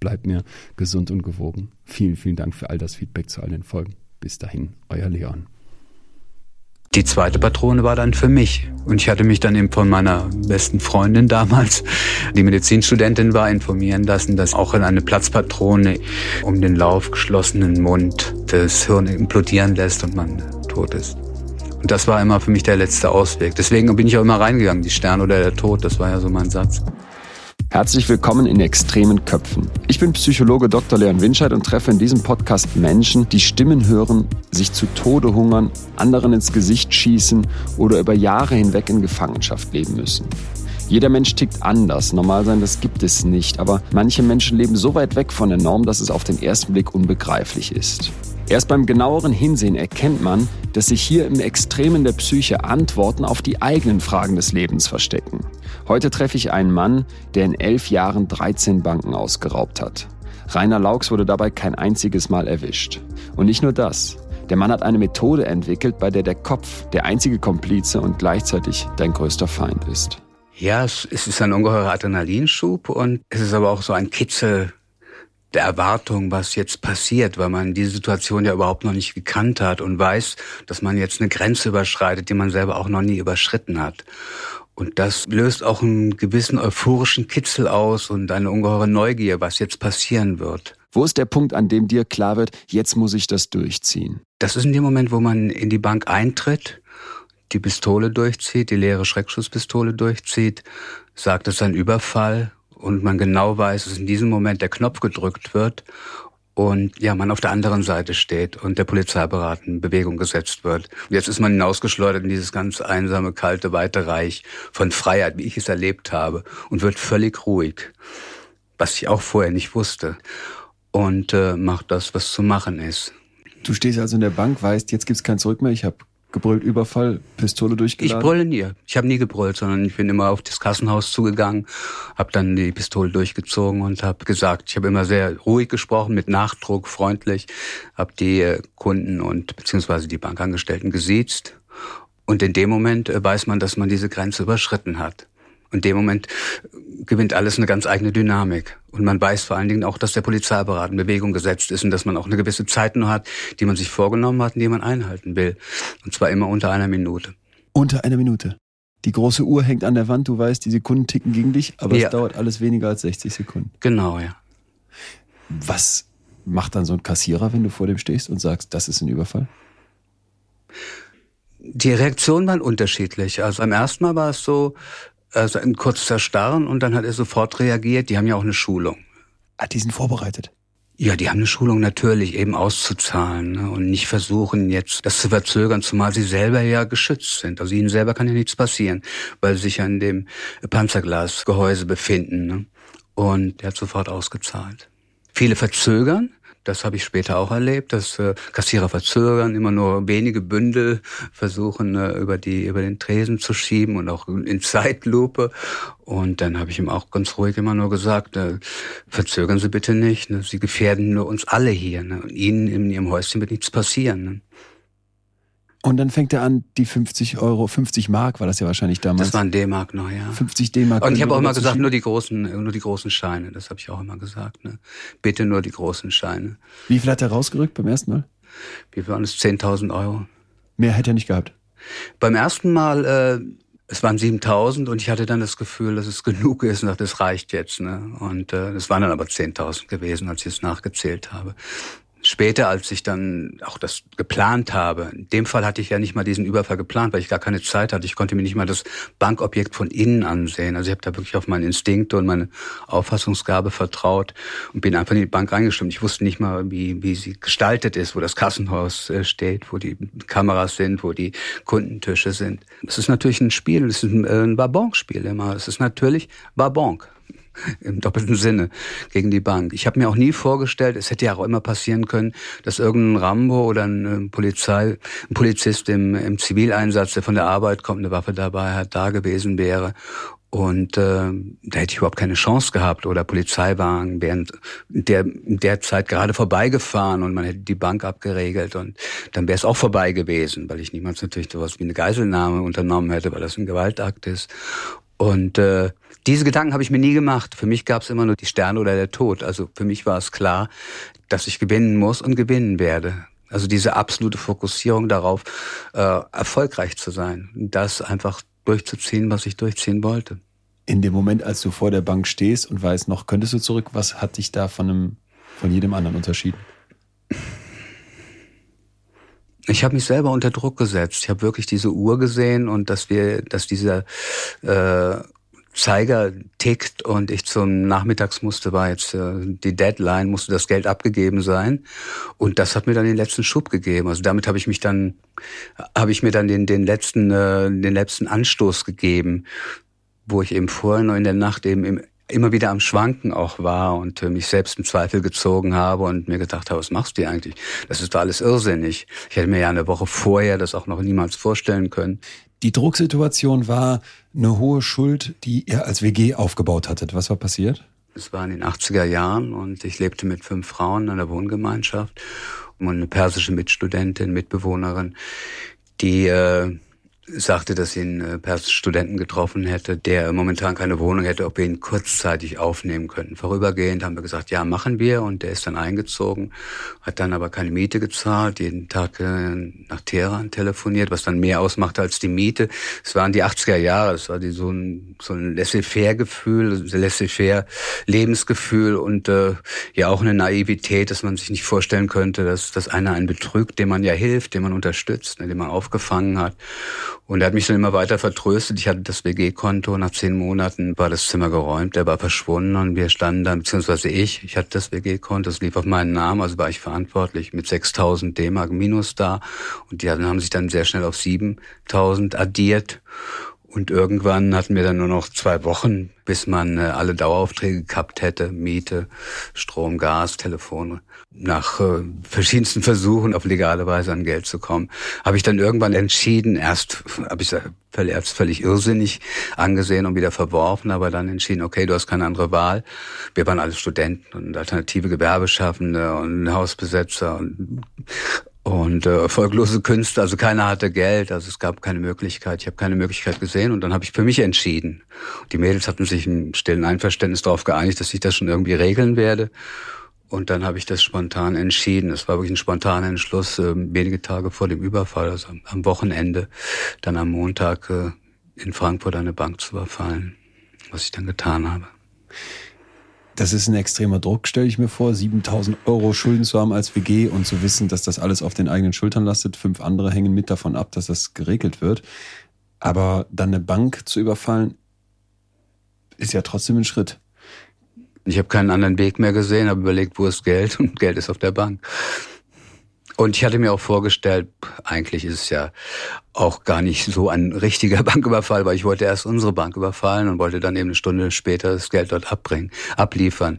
bleibt mir gesund und gewogen. Vielen, vielen Dank für all das Feedback zu all den Folgen. Bis dahin, euer Leon. Die zweite Patrone war dann für mich. Und ich hatte mich dann eben von meiner besten Freundin damals, die Medizinstudentin war, informieren lassen, dass auch in eine Platzpatrone um den Lauf geschlossenen Mund das Hirn implodieren lässt und man tot ist. Und das war immer für mich der letzte Ausweg. Deswegen bin ich auch immer reingegangen, die Stern oder der Tod, das war ja so mein Satz. Herzlich willkommen in extremen Köpfen. Ich bin Psychologe Dr. Leon Winscheid und treffe in diesem Podcast Menschen, die Stimmen hören, sich zu Tode hungern, anderen ins Gesicht schießen oder über Jahre hinweg in Gefangenschaft leben müssen. Jeder Mensch tickt anders. Normal sein, das gibt es nicht. Aber manche Menschen leben so weit weg von der Norm, dass es auf den ersten Blick unbegreiflich ist. Erst beim genaueren Hinsehen erkennt man, dass sich hier im Extremen der Psyche Antworten auf die eigenen Fragen des Lebens verstecken. Heute treffe ich einen Mann, der in elf Jahren 13 Banken ausgeraubt hat. Rainer Laux wurde dabei kein einziges Mal erwischt. Und nicht nur das. Der Mann hat eine Methode entwickelt, bei der der Kopf der einzige Komplize und gleichzeitig dein größter Feind ist. Ja, es ist ein ungeheurer Adrenalinschub und es ist aber auch so ein Kitzel der Erwartung, was jetzt passiert, weil man diese Situation ja überhaupt noch nicht gekannt hat und weiß, dass man jetzt eine Grenze überschreitet, die man selber auch noch nie überschritten hat. Und das löst auch einen gewissen euphorischen Kitzel aus und eine ungeheure Neugier, was jetzt passieren wird. Wo ist der Punkt, an dem dir klar wird, jetzt muss ich das durchziehen? Das ist in dem Moment, wo man in die Bank eintritt, die Pistole durchzieht, die leere Schreckschusspistole durchzieht, sagt, es ist ein Überfall und man genau weiß, dass in diesem Moment der Knopf gedrückt wird und ja, man auf der anderen Seite steht und der Polizeiberat in Bewegung gesetzt wird. Jetzt ist man hinausgeschleudert in dieses ganz einsame, kalte, weite Reich von Freiheit, wie ich es erlebt habe, und wird völlig ruhig, was ich auch vorher nicht wusste, und äh, macht das, was zu machen ist. Du stehst also in der Bank, weißt, jetzt gibt's kein Zurück mehr, ich habe gebrüllt, Überfall, Pistole durchgeladen? Ich brülle nie. Ich habe nie gebrüllt, sondern ich bin immer auf das Kassenhaus zugegangen, habe dann die Pistole durchgezogen und habe gesagt, ich habe immer sehr ruhig gesprochen, mit Nachdruck, freundlich, habe die äh, Kunden und beziehungsweise die Bankangestellten gesiezt. Und in dem Moment äh, weiß man, dass man diese Grenze überschritten hat. Und in dem Moment gewinnt alles eine ganz eigene Dynamik. Und man weiß vor allen Dingen auch, dass der Polizeiberat in Bewegung gesetzt ist und dass man auch eine gewisse Zeit nur hat, die man sich vorgenommen hat und die man einhalten will. Und zwar immer unter einer Minute. Unter einer Minute. Die große Uhr hängt an der Wand, du weißt, die Sekunden ticken gegen dich, aber ja. es dauert alles weniger als 60 Sekunden. Genau, ja. Was macht dann so ein Kassierer, wenn du vor dem stehst und sagst, das ist ein Überfall? Die Reaktionen waren unterschiedlich. Also beim ersten Mal war es so, also ein kurzes Starren und dann hat er sofort reagiert. Die haben ja auch eine Schulung. Ah, die sind vorbereitet. Ja, die haben eine Schulung natürlich eben auszuzahlen ne, und nicht versuchen jetzt das zu verzögern, zumal sie selber ja geschützt sind. Also ihnen selber kann ja nichts passieren, weil sie sich an dem Panzerglasgehäuse befinden. Ne? Und der hat sofort ausgezahlt. Viele verzögern, das habe ich später auch erlebt, dass äh, Kassierer verzögern, immer nur wenige Bündel versuchen äh, über die über den Tresen zu schieben und auch in Zeitlupe. Und dann habe ich ihm auch ganz ruhig immer nur gesagt, äh, verzögern Sie bitte nicht, ne? Sie gefährden nur uns alle hier. Ne? Und Ihnen in Ihrem Häuschen wird nichts passieren. Ne? Und dann fängt er an, die 50 Euro, 50 Mark war das ja wahrscheinlich damals. Das waren D-Mark noch, ja. 50 D-Mark. Und ich habe auch immer gesagt, nur die großen, nur die großen Scheine. Das habe ich auch immer gesagt. Ne? Bitte nur die großen Scheine. Wie viel hat er rausgerückt beim ersten Mal? Wie viel waren es? 10.000 Euro. Mehr hätte er nicht gehabt. Beim ersten Mal, äh, es waren 7.000 und ich hatte dann das Gefühl, dass es genug ist und dachte, das reicht jetzt. Ne? Und äh, es waren dann aber 10.000 gewesen, als ich es nachgezählt habe später, als ich dann auch das geplant habe, in dem Fall hatte ich ja nicht mal diesen Überfall geplant, weil ich gar keine Zeit hatte. Ich konnte mir nicht mal das Bankobjekt von innen ansehen. Also ich habe da wirklich auf meine Instinkte und meine Auffassungsgabe vertraut und bin einfach in die Bank reingestimmt. Ich wusste nicht mal, wie, wie sie gestaltet ist, wo das Kassenhaus äh, steht, wo die Kameras sind, wo die Kundentische sind. Es ist natürlich ein Spiel, es ist ein, äh, ein Babonk-Spiel immer. Es ist natürlich Babonk im doppelten Sinne gegen die Bank. Ich habe mir auch nie vorgestellt, es hätte ja auch immer passieren können, dass irgendein Rambo oder ein Polizei, ein Polizist im, im Zivileinsatz, der von der Arbeit kommt, eine Waffe dabei hat, da gewesen wäre und äh, da hätte ich überhaupt keine Chance gehabt. Oder Polizeiwagen wären der, der Zeit gerade vorbeigefahren und man hätte die Bank abgeregelt und dann wäre es auch vorbei gewesen, weil ich niemals natürlich sowas wie eine Geiselnahme unternommen hätte, weil das ein Gewaltakt ist. Und äh, diese Gedanken habe ich mir nie gemacht. Für mich gab es immer nur die Sterne oder der Tod. Also für mich war es klar, dass ich gewinnen muss und gewinnen werde. Also diese absolute Fokussierung darauf, äh, erfolgreich zu sein. Das einfach durchzuziehen, was ich durchziehen wollte. In dem Moment, als du vor der Bank stehst und weißt noch, könntest du zurück, was hat dich da von, einem, von jedem anderen unterschieden? Ich habe mich selber unter Druck gesetzt. Ich habe wirklich diese Uhr gesehen und dass wir, dass dieser äh, Zeiger tickt und ich zum Nachmittags musste, war jetzt äh, die Deadline, musste das Geld abgegeben sein. Und das hat mir dann den letzten Schub gegeben. Also damit habe ich mich dann, habe ich mir dann den, den letzten, äh, den letzten Anstoß gegeben, wo ich eben vorher noch in der Nacht eben im, immer wieder am Schwanken auch war und äh, mich selbst in Zweifel gezogen habe und mir gedacht habe, was machst du eigentlich? Das ist doch alles irrsinnig. Ich hätte mir ja eine Woche vorher das auch noch niemals vorstellen können. Die Drucksituation war eine hohe Schuld, die ihr als WG aufgebaut hattet. Was war passiert? Es war in den 80er Jahren und ich lebte mit fünf Frauen in einer Wohngemeinschaft und eine persische Mitstudentin, Mitbewohnerin, die äh, sagte, dass einen äh, persischen Studenten getroffen hätte, der momentan keine Wohnung hätte, ob wir ihn kurzzeitig aufnehmen könnten. Vorübergehend haben wir gesagt, ja, machen wir. Und der ist dann eingezogen, hat dann aber keine Miete gezahlt, jeden Tag äh, nach Teheran telefoniert, was dann mehr ausmachte als die Miete. Es waren die 80er Jahre, es war die, so ein, so ein Laissez-faire-Gefühl, Laissez-faire-Lebensgefühl und äh, ja auch eine Naivität, dass man sich nicht vorstellen könnte, dass, dass einer einen betrügt, dem man ja hilft, dem man unterstützt, ne, den man aufgefangen hat. Und er hat mich dann immer weiter vertröstet. Ich hatte das WG-Konto. Nach zehn Monaten war das Zimmer geräumt. Er war verschwunden und wir standen dann, beziehungsweise ich, ich hatte das WG-Konto, es lief auf meinen Namen, also war ich verantwortlich mit 6.000 D-Mark minus da. Und die haben sich dann sehr schnell auf 7.000 addiert. Und irgendwann hatten wir dann nur noch zwei Wochen, bis man äh, alle Daueraufträge gehabt hätte. Miete, Strom, Gas, Telefon. Nach äh, verschiedensten Versuchen auf legale Weise an Geld zu kommen, habe ich dann irgendwann entschieden, erst habe ich es völlig irrsinnig angesehen und wieder verworfen, aber dann entschieden, okay, du hast keine andere Wahl. Wir waren alle Studenten und alternative Gewerbeschaffende und Hausbesetzer und und äh, erfolglose Künstler, also keiner hatte Geld, also es gab keine Möglichkeit, ich habe keine Möglichkeit gesehen und dann habe ich für mich entschieden. Die Mädels hatten sich im stillen Einverständnis darauf geeinigt, dass ich das schon irgendwie regeln werde. Und dann habe ich das spontan entschieden. Es war wirklich ein spontaner Entschluss, äh, wenige Tage vor dem Überfall, also am Wochenende, dann am Montag äh, in Frankfurt eine Bank zu überfallen, was ich dann getan habe. Das ist ein extremer Druck, stelle ich mir vor, 7000 Euro Schulden zu haben als WG und zu wissen, dass das alles auf den eigenen Schultern lastet. Fünf andere hängen mit davon ab, dass das geregelt wird. Aber dann eine Bank zu überfallen, ist ja trotzdem ein Schritt. Ich habe keinen anderen Weg mehr gesehen, habe überlegt, wo ist Geld und Geld ist auf der Bank. Und ich hatte mir auch vorgestellt, eigentlich ist es ja auch gar nicht so ein richtiger Banküberfall, weil ich wollte erst unsere Bank überfallen und wollte dann eben eine Stunde später das Geld dort abbringen, abliefern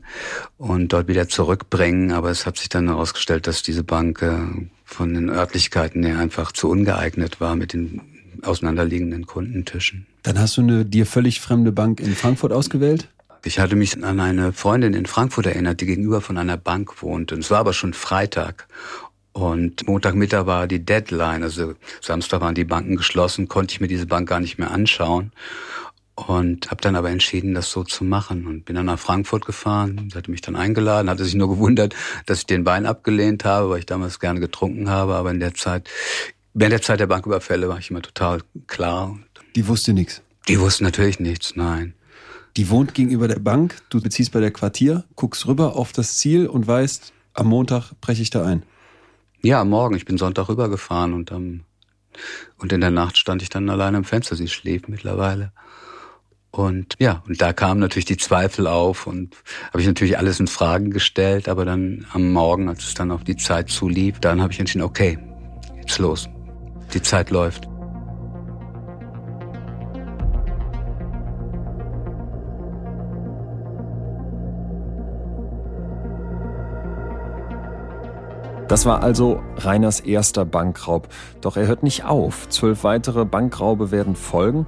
und dort wieder zurückbringen. Aber es hat sich dann herausgestellt, dass diese Bank äh, von den Örtlichkeiten her einfach zu ungeeignet war mit den auseinanderliegenden Kundentischen. Dann hast du eine dir völlig fremde Bank in Frankfurt ausgewählt? Ich hatte mich an eine Freundin in Frankfurt erinnert, die gegenüber von einer Bank wohnte. Und es war aber schon Freitag. Und Montagmittag war die Deadline, also Samstag waren die Banken geschlossen, konnte ich mir diese Bank gar nicht mehr anschauen. Und habe dann aber entschieden, das so zu machen und bin dann nach Frankfurt gefahren. Sie hatte mich dann eingeladen, hatte sich nur gewundert, dass ich den Wein abgelehnt habe, weil ich damals gerne getrunken habe. Aber in der Zeit, während der Zeit der Banküberfälle war ich immer total klar. Die wusste nichts? Die wusste natürlich nichts, nein. Die wohnt gegenüber der Bank, du beziehst bei der Quartier, guckst rüber auf das Ziel und weißt, am Montag breche ich da ein. Ja, am Morgen. Ich bin Sonntag rübergefahren und am und in der Nacht stand ich dann allein am Fenster. Sie schläft mittlerweile. Und ja, und da kamen natürlich die Zweifel auf und habe ich natürlich alles in Fragen gestellt, aber dann am Morgen, als es dann auf die Zeit zulief, dann habe ich entschieden, okay, jetzt los. Die Zeit läuft. Das war also Reiners erster Bankraub. Doch er hört nicht auf. Zwölf weitere Bankraube werden folgen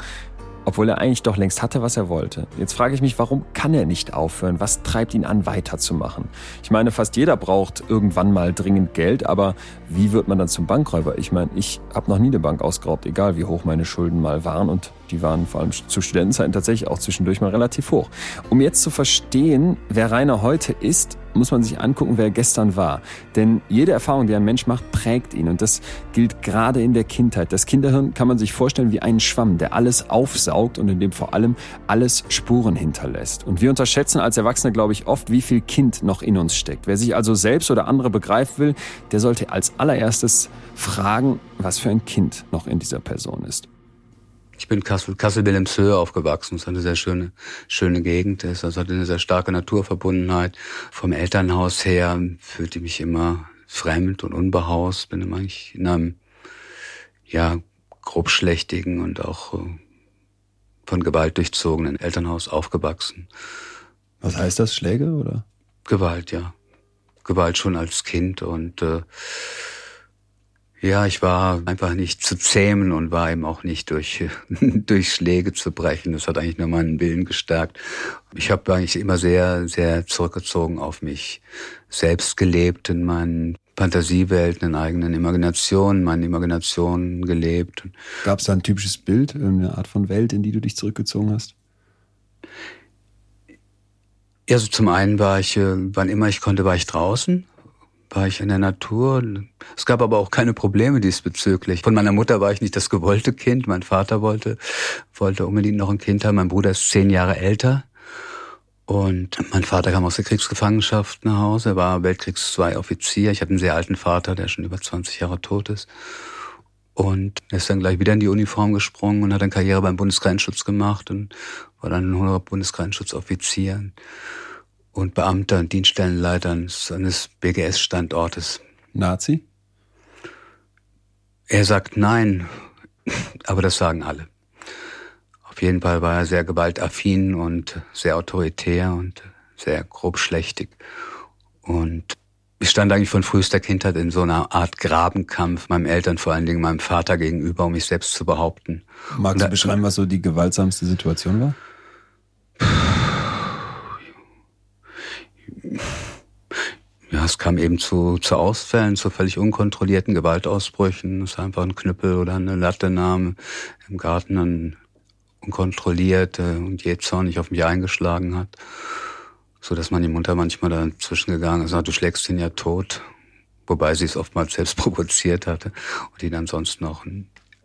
obwohl er eigentlich doch längst hatte, was er wollte. Jetzt frage ich mich, warum kann er nicht aufhören? Was treibt ihn an, weiterzumachen? Ich meine, fast jeder braucht irgendwann mal dringend Geld, aber wie wird man dann zum Bankräuber? Ich meine, ich habe noch nie eine Bank ausgeraubt, egal wie hoch meine Schulden mal waren und die waren vor allem zu Studentenzeiten tatsächlich auch zwischendurch mal relativ hoch. Um jetzt zu verstehen, wer Rainer heute ist, muss man sich angucken, wer gestern war. Denn jede Erfahrung, die ein Mensch macht, prägt ihn. Und das gilt gerade in der Kindheit. Das Kinderhirn kann man sich vorstellen wie einen Schwamm, der alles aufsaugt und in dem vor allem alles Spuren hinterlässt. Und wir unterschätzen als Erwachsene, glaube ich, oft, wie viel Kind noch in uns steckt. Wer sich also selbst oder andere begreifen will, der sollte als allererstes fragen, was für ein Kind noch in dieser Person ist. Ich bin Kassel, Kassel-Wilhelmshöhe aufgewachsen. Das ist eine sehr schöne, schöne Gegend. Es hat eine sehr starke Naturverbundenheit. Vom Elternhaus her fühlte ich mich immer fremd und unbehaust. Bin immer in einem, ja, grobschlächtigen und auch äh, von Gewalt durchzogenen Elternhaus aufgewachsen. Was heißt das? Schläge oder? Gewalt, ja. Gewalt schon als Kind und äh, ja, ich war einfach nicht zu zähmen und war eben auch nicht durch, durch Schläge zu brechen. Das hat eigentlich nur meinen Willen gestärkt. Ich habe eigentlich immer sehr, sehr zurückgezogen auf mich selbst gelebt, in meinen Fantasiewelten, in eigenen Imaginationen, meinen Imaginationen gelebt. Gab es da ein typisches Bild, eine Art von Welt, in die du dich zurückgezogen hast? Ja, so zum einen war ich, äh, wann immer ich konnte, war ich draußen war ich in der Natur. Es gab aber auch keine Probleme diesbezüglich. Von meiner Mutter war ich nicht das gewollte Kind. Mein Vater wollte, wollte unbedingt noch ein Kind haben. Mein Bruder ist zehn Jahre älter. Und mein Vater kam aus der Kriegsgefangenschaft nach Hause. Er war Weltkriegs II Offizier. Ich hatte einen sehr alten Vater, der schon über 20 Jahre tot ist. Und er ist dann gleich wieder in die Uniform gesprungen und hat dann Karriere beim Bundesgrenzschutz gemacht und war dann ein hoher Bundesgrenzschutzoffizier und Beamter und Dienststellenleitern eines BGS-Standortes. Nazi? Er sagt nein, aber das sagen alle. Auf jeden Fall war er sehr gewaltaffin und sehr autoritär und sehr grobschlächtig. Und ich stand eigentlich von frühester Kindheit in so einer Art Grabenkampf, meinem Eltern, vor allen Dingen meinem Vater gegenüber, um mich selbst zu behaupten. Magst du beschreiben, was so die gewaltsamste Situation war? Ja, es kam eben zu, zu Ausfällen, zu völlig unkontrollierten Gewaltausbrüchen. Es war einfach ein Knüppel oder eine Latte nahm im Garten dann unkontrolliert äh, und jähzornig auf mich eingeschlagen hat. So dass meine Mutter manchmal dazwischen gegangen ist, du schlägst ihn ja tot. Wobei sie es oftmals selbst provoziert hatte und ihn ansonsten auch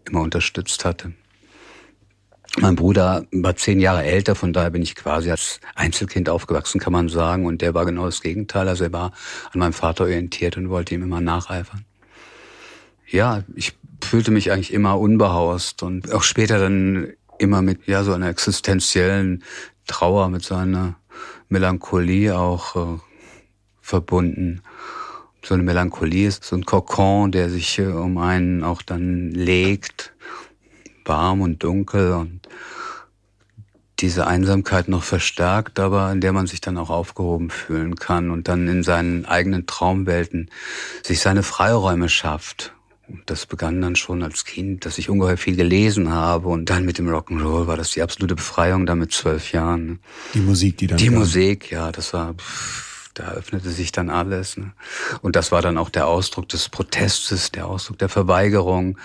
immer unterstützt hatte. Mein Bruder war zehn Jahre älter, von daher bin ich quasi als Einzelkind aufgewachsen, kann man sagen. Und der war genau das Gegenteil. Also er war an meinem Vater orientiert und wollte ihm immer nacheifern. Ja, ich fühlte mich eigentlich immer unbehaust und auch später dann immer mit ja so einer existenziellen Trauer, mit so einer Melancholie auch äh, verbunden. So eine Melancholie ist so ein Kokon, der sich äh, um einen auch dann legt warm und dunkel und diese Einsamkeit noch verstärkt, aber in der man sich dann auch aufgehoben fühlen kann und dann in seinen eigenen Traumwelten sich seine Freiräume schafft. Und das begann dann schon als Kind, dass ich ungeheuer viel gelesen habe und dann mit dem Rock'n'Roll war das die absolute Befreiung da mit zwölf Jahren. Die Musik, die dann Die kam. Musik, ja, das war, pff, da öffnete sich dann alles. Ne? Und das war dann auch der Ausdruck des Protestes, der Ausdruck der Verweigerung,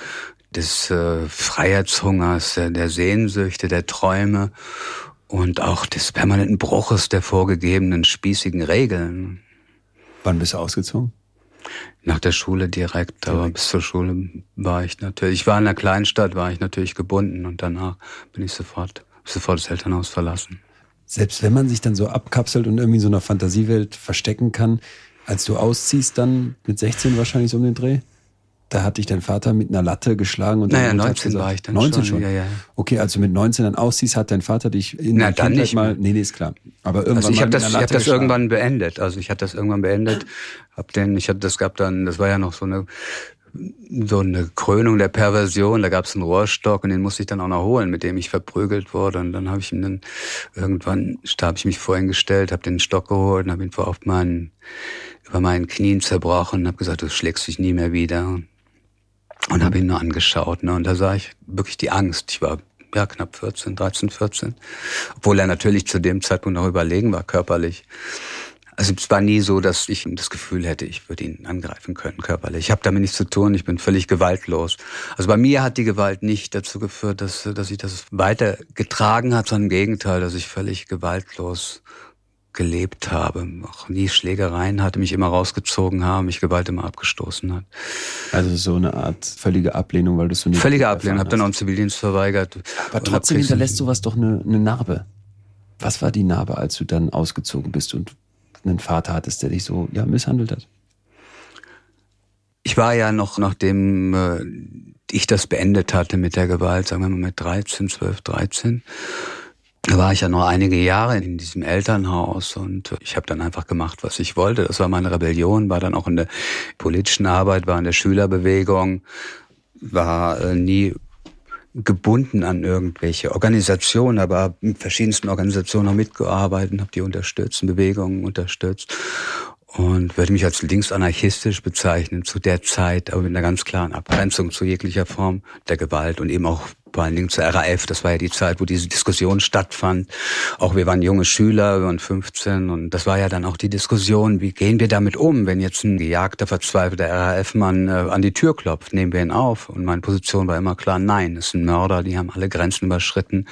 des äh, Freiheitshungers, der, der Sehnsüchte, der Träume und auch des permanenten Bruches der vorgegebenen spießigen Regeln. Wann bist du ausgezogen? Nach der Schule direkt, direkt, aber bis zur Schule war ich natürlich, ich war in einer Kleinstadt, war ich natürlich gebunden und danach bin ich sofort, sofort das Elternhaus verlassen. Selbst wenn man sich dann so abkapselt und irgendwie in so einer Fantasiewelt verstecken kann, Als du ausziehst, dann mit 16 wahrscheinlich so um den Dreh? Da hat dich dein Vater mit einer Latte geschlagen und naja, 19 gesagt, war ich dann 19 schon. schon. Ja, ja. Okay, als du mit 19 dann ausziehst, hat dein Vater dich in Na, der dann nicht mal. Nee, nee, ist klar. Aber irgendwann also ich habe das, ich hab das irgendwann beendet. Also ich hatte das irgendwann beendet. Hab den, ich hatte das gab dann, das war ja noch so eine so eine Krönung der Perversion. Da gab es einen Rohrstock und den musste ich dann auch noch holen, mit dem ich verprügelt wurde. Und dann habe ich ihn dann irgendwann, da habe ich mich vorhin gestellt, habe den Stock geholt und habe ihn vor auf meinen über meinen Knien zerbrochen und habe gesagt, du schlägst dich nie mehr wieder und habe ihn nur angeschaut. Ne? Und da sah ich wirklich die Angst. Ich war ja knapp 14, 13, 14. Obwohl er natürlich zu dem Zeitpunkt noch überlegen war, körperlich. Also es war nie so, dass ich das Gefühl hätte, ich würde ihn angreifen können körperlich. Ich habe damit nichts zu tun, ich bin völlig gewaltlos. Also bei mir hat die Gewalt nicht dazu geführt, dass, dass ich das weiter getragen hat, sondern im Gegenteil, dass ich völlig gewaltlos gelebt habe, auch nie Schlägereien hatte, mich immer rausgezogen haben, mich Gewalt immer abgestoßen hat. Also so eine Art völlige Ablehnung, weil du so nicht völlige Ablehnung, habe dann auch einen Zivildienst verweigert. Aber trotzdem hinterlässt sowas doch eine, eine Narbe. Was war die Narbe, als du dann ausgezogen bist und einen Vater hattest, der dich so ja misshandelt hat? Ich war ja noch, nachdem äh, ich das beendet hatte mit der Gewalt, sagen wir mal mit 13, 12, 13, da war ich ja noch einige Jahre in diesem Elternhaus und ich habe dann einfach gemacht, was ich wollte. Das war meine Rebellion, war dann auch in der politischen Arbeit, war in der Schülerbewegung, war äh, nie gebunden an irgendwelche Organisationen, aber in verschiedensten Organisationen auch mitgearbeitet, habe die unterstützt, Bewegungen unterstützt und würde mich als linksanarchistisch bezeichnen zu der Zeit, aber mit einer ganz klaren Abgrenzung zu jeglicher Form der Gewalt und eben auch vor allen Dingen zur RAF. Das war ja die Zeit, wo diese Diskussion stattfand. Auch wir waren junge Schüler, wir waren 15 und das war ja dann auch die Diskussion, wie gehen wir damit um, wenn jetzt ein gejagter, verzweifelter RAF-Mann äh, an die Tür klopft, nehmen wir ihn auf? Und meine Position war immer klar, nein, es sind Mörder, die haben alle Grenzen überschritten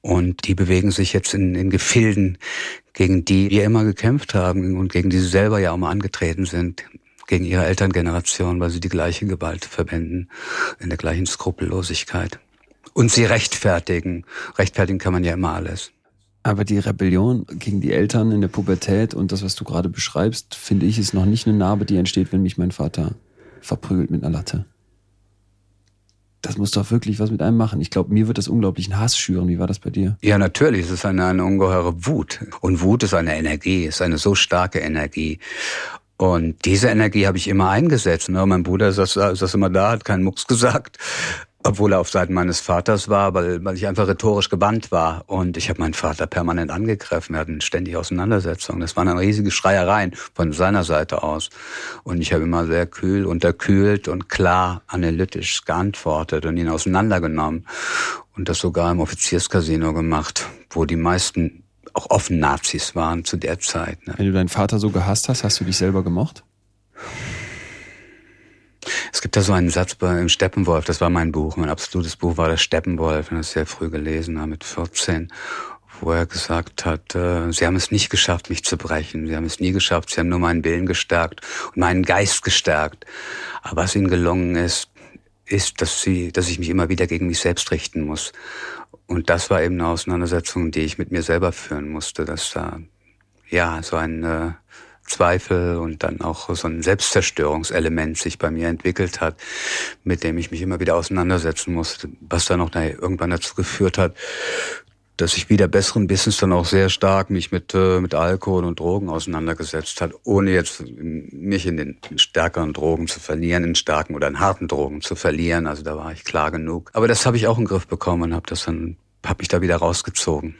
und die bewegen sich jetzt in, in Gefilden, gegen die wir immer gekämpft haben und gegen die sie selber ja auch mal angetreten sind gegen ihre Elterngeneration, weil sie die gleiche Gewalt verwenden, in der gleichen Skrupellosigkeit und sie rechtfertigen. Rechtfertigen kann man ja immer alles. Aber die Rebellion gegen die Eltern in der Pubertät und das, was du gerade beschreibst, finde ich, ist noch nicht eine Narbe, die entsteht, wenn mich mein Vater verprügelt mit einer Latte. Das muss doch wirklich was mit einem machen. Ich glaube, mir wird das unglaublichen Hass schüren. Wie war das bei dir? Ja, natürlich. Es ist eine, eine ungeheure Wut. Und Wut ist eine Energie, ist eine so starke Energie. Und diese Energie habe ich immer eingesetzt. Ne? Mein Bruder ist das immer da, hat keinen Mucks gesagt obwohl er auf Seiten meines Vaters war, weil, weil ich einfach rhetorisch gebannt war. Und ich habe meinen Vater permanent angegriffen. Wir hatten ständig Auseinandersetzungen. Das waren dann riesige Schreiereien von seiner Seite aus. Und ich habe immer sehr kühl, unterkühlt und klar analytisch geantwortet und ihn auseinandergenommen. Und das sogar im Offizierscasino gemacht, wo die meisten auch offen Nazis waren zu der Zeit. Ne? Wenn du deinen Vater so gehasst hast, hast du dich selber gemocht? Es gibt da so einen Satz bei, im Steppenwolf, das war mein Buch, mein absolutes Buch war das Steppenwolf, das sehr früh gelesen habe, mit 14, wo er gesagt hat, äh, sie haben es nicht geschafft, mich zu brechen, sie haben es nie geschafft, sie haben nur meinen Willen gestärkt und meinen Geist gestärkt. Aber was ihnen gelungen ist, ist, dass sie, dass ich mich immer wieder gegen mich selbst richten muss. Und das war eben eine Auseinandersetzung, die ich mit mir selber führen musste, dass da, ja, so ein, äh, Zweifel und dann auch so ein Selbstzerstörungselement sich bei mir entwickelt hat, mit dem ich mich immer wieder auseinandersetzen musste, was dann auch irgendwann dazu geführt hat, dass ich wieder besseren Wissens dann auch sehr stark mich mit, äh, mit Alkohol und Drogen auseinandergesetzt hat, ohne jetzt mich in den stärkeren Drogen zu verlieren, in starken oder in harten Drogen zu verlieren. Also da war ich klar genug. Aber das habe ich auch in den Griff bekommen und habe das dann, habe mich da wieder rausgezogen.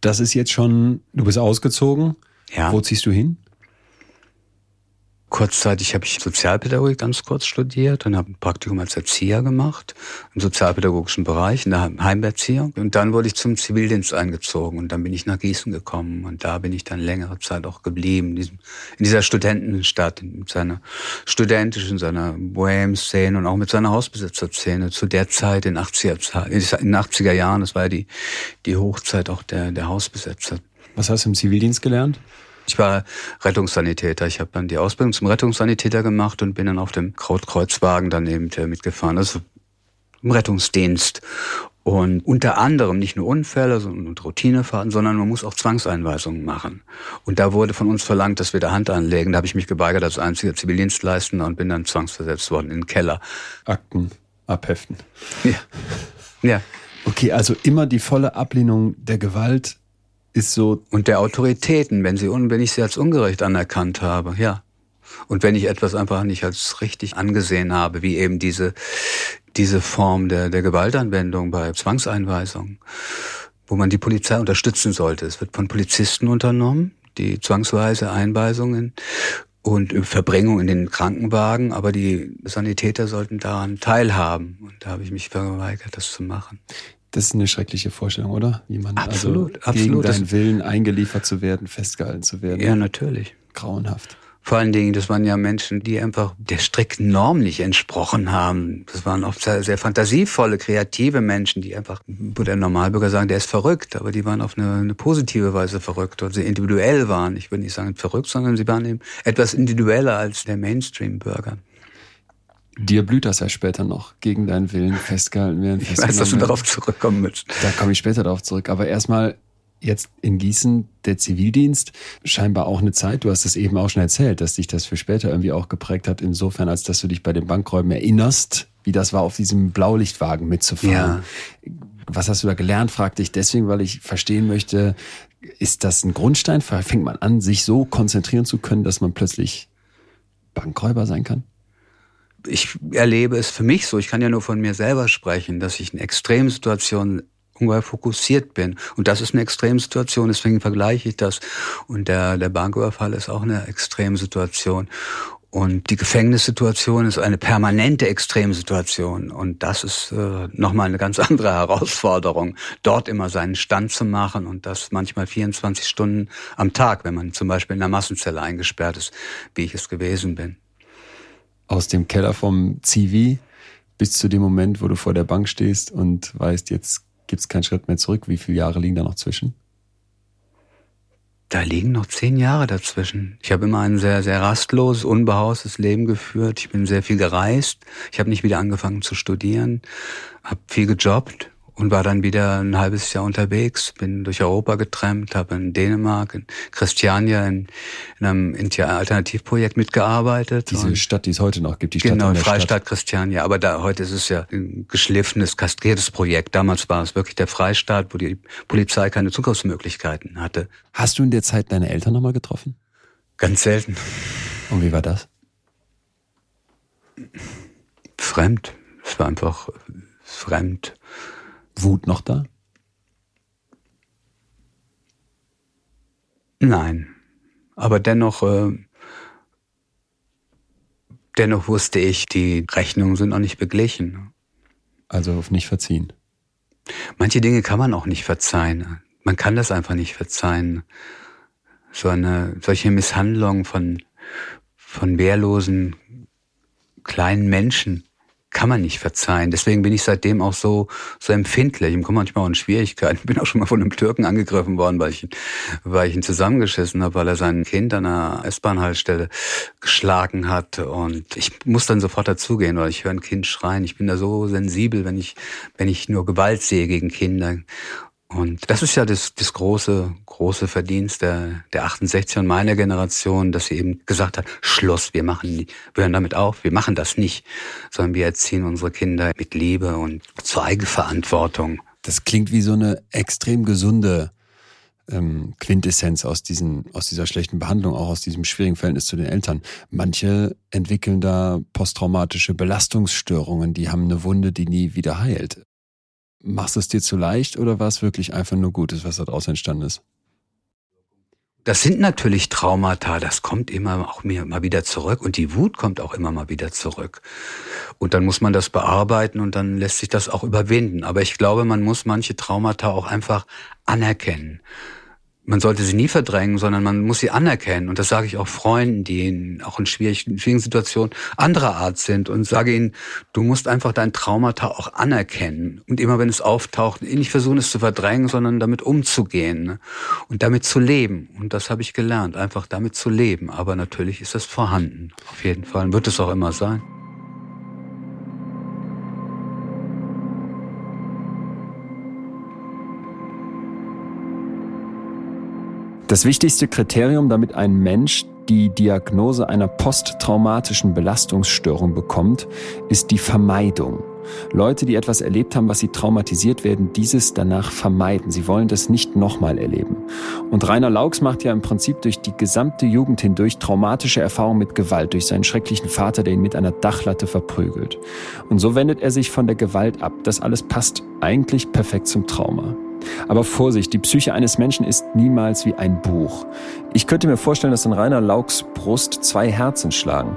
Das ist jetzt schon, du bist ausgezogen. Ja. Wo ziehst du hin? Kurzzeitig habe ich Sozialpädagogik ganz kurz studiert und habe ein Praktikum als Erzieher gemacht im sozialpädagogischen Bereich in der Heimerziehung. Und dann wurde ich zum Zivildienst eingezogen und dann bin ich nach Gießen gekommen und da bin ich dann längere Zeit auch geblieben in, diesem, in dieser Studentenstadt mit seiner studentischen, seiner Bohem-Szene und auch mit seiner Hausbesitzer-Szene zu der Zeit in 80er, in den 80er Jahren. Das war ja die, die Hochzeit auch der, der Hausbesetzer. Was hast du im Zivildienst gelernt? Ich war Rettungssanitäter. Ich habe dann die Ausbildung zum Rettungssanitäter gemacht und bin dann auf dem Krautkreuzwagen dann eben mitgefahren. Also im Rettungsdienst. Und unter anderem nicht nur Unfälle und Routinefahrten, sondern man muss auch Zwangseinweisungen machen. Und da wurde von uns verlangt, dass wir da Hand anlegen. Da habe ich mich geweigert als einziger Zivildienstleistender und bin dann zwangsversetzt worden in den Keller. Akten abheften. Ja. Ja. Okay, also immer die volle Ablehnung der Gewalt ist so. Und der Autoritäten, wenn sie wenn ich sie als ungerecht anerkannt habe, ja. Und wenn ich etwas einfach nicht als richtig angesehen habe, wie eben diese, diese Form der, der Gewaltanwendung bei Zwangseinweisungen, wo man die Polizei unterstützen sollte. Es wird von Polizisten unternommen, die zwangsweise Einweisungen und Verbringung in den Krankenwagen, aber die Sanitäter sollten daran teilhaben. Und da habe ich mich verweigert, das zu machen. Das ist eine schreckliche Vorstellung, oder? Jemand absolut, also absolut. gegen deinen Willen eingeliefert zu werden, festgehalten zu werden. Ja, natürlich. Grauenhaft. Vor allen Dingen, das waren ja Menschen, die einfach der strikten Norm nicht entsprochen haben. Das waren oft sehr, sehr fantasievolle, kreative Menschen, die einfach, wo der Normalbürger sagen, der ist verrückt, aber die waren auf eine, eine positive Weise verrückt und sie individuell waren. Ich würde nicht sagen verrückt, sondern sie waren eben etwas individueller als der Mainstream-Bürger. Dir blüht das ja später noch, gegen deinen Willen festgehalten werden. Ich weiß, dass du darauf zurückkommen willst. Da komme ich später darauf zurück. Aber erstmal jetzt in Gießen der Zivildienst scheinbar auch eine Zeit, du hast es eben auch schon erzählt, dass dich das für später irgendwie auch geprägt hat, insofern, als dass du dich bei den Bankräumen erinnerst, wie das war, auf diesem Blaulichtwagen mitzufahren. Ja. Was hast du da gelernt, fragte ich deswegen, weil ich verstehen möchte, ist das ein Grundstein? Fängt man an, sich so konzentrieren zu können, dass man plötzlich Bankräuber sein kann? Ich erlebe es für mich so, ich kann ja nur von mir selber sprechen, dass ich in Extremsituationen ungeheuer fokussiert bin. Und das ist eine Extremsituation, deswegen vergleiche ich das. Und der, der Banküberfall ist auch eine Extremsituation. Und die Gefängnissituation ist eine permanente Extremsituation. Und das ist äh, nochmal eine ganz andere Herausforderung, dort immer seinen Stand zu machen und das manchmal 24 Stunden am Tag, wenn man zum Beispiel in einer Massenzelle eingesperrt ist, wie ich es gewesen bin. Aus dem Keller vom Zivi bis zu dem Moment, wo du vor der Bank stehst und weißt, jetzt gibt es keinen Schritt mehr zurück. Wie viele Jahre liegen da noch zwischen? Da liegen noch zehn Jahre dazwischen. Ich habe immer ein sehr, sehr rastloses, unbehaustes Leben geführt. Ich bin sehr viel gereist. Ich habe nicht wieder angefangen zu studieren, habe viel gejobbt und war dann wieder ein halbes Jahr unterwegs, bin durch Europa getrennt, habe in Dänemark, in Christiania in, in einem Alternativprojekt mitgearbeitet. Diese Stadt, die es heute noch gibt, die Stadt Genau, in der Freistaat Stadt. Christiania. Aber da heute ist es ja ein geschliffenes, kastriertes Projekt. Damals war es wirklich der Freistaat, wo die Polizei keine Zugriffsmöglichkeiten hatte. Hast du in der Zeit deine Eltern nochmal getroffen? Ganz selten. Und wie war das? Fremd. Es war einfach fremd. Wut noch da? Nein. Aber dennoch, äh, dennoch wusste ich, die Rechnungen sind noch nicht beglichen. Also auf nicht verziehen. Manche Dinge kann man auch nicht verzeihen. Man kann das einfach nicht verzeihen. So eine, solche Misshandlung von, von wehrlosen kleinen Menschen, kann man nicht verzeihen. Deswegen bin ich seitdem auch so, so empfindlich. Ich komme manchmal auch in Schwierigkeiten. Ich bin auch schon mal von einem Türken angegriffen worden, weil ich, weil ich ihn zusammengeschissen habe, weil er sein Kind an einer S-Bahn-Haltestelle geschlagen hat. Und ich muss dann sofort dazugehen, weil ich höre ein Kind schreien. Ich bin da so sensibel, wenn ich, wenn ich nur Gewalt sehe gegen Kinder. Und das ist ja das, das große, große Verdienst der, der 68 und meiner Generation, dass sie eben gesagt hat, Schluss, wir machen, wir hören damit auf, wir machen das nicht, sondern wir erziehen unsere Kinder mit Liebe und zur Eigenverantwortung. Das klingt wie so eine extrem gesunde ähm, Quintessenz aus, diesen, aus dieser schlechten Behandlung, auch aus diesem schwierigen Verhältnis zu den Eltern. Manche entwickeln da posttraumatische Belastungsstörungen, die haben eine Wunde, die nie wieder heilt. Machst du es dir zu leicht oder war es wirklich einfach nur Gutes, was daraus entstanden ist? Das sind natürlich Traumata, das kommt immer auch mir mal wieder zurück und die Wut kommt auch immer mal wieder zurück. Und dann muss man das bearbeiten und dann lässt sich das auch überwinden. Aber ich glaube, man muss manche Traumata auch einfach anerkennen man sollte sie nie verdrängen, sondern man muss sie anerkennen. Und das sage ich auch Freunden, die in, auch in schwierigen, schwierigen Situationen anderer Art sind und sage ihnen, du musst einfach dein Traumata auch anerkennen. Und immer wenn es auftaucht, nicht versuchen, es zu verdrängen, sondern damit umzugehen ne? und damit zu leben. Und das habe ich gelernt, einfach damit zu leben. Aber natürlich ist das vorhanden, auf jeden Fall. Wird es auch immer sein. Das wichtigste Kriterium, damit ein Mensch die Diagnose einer posttraumatischen Belastungsstörung bekommt, ist die Vermeidung. Leute, die etwas erlebt haben, was sie traumatisiert werden, dieses danach vermeiden. Sie wollen das nicht nochmal erleben. Und Rainer Laux macht ja im Prinzip durch die gesamte Jugend hindurch traumatische Erfahrungen mit Gewalt, durch seinen schrecklichen Vater, der ihn mit einer Dachlatte verprügelt. Und so wendet er sich von der Gewalt ab. Das alles passt eigentlich perfekt zum Trauma. Aber Vorsicht, die Psyche eines Menschen ist niemals wie ein Buch. Ich könnte mir vorstellen, dass in Rainer Laux Brust zwei Herzen schlagen.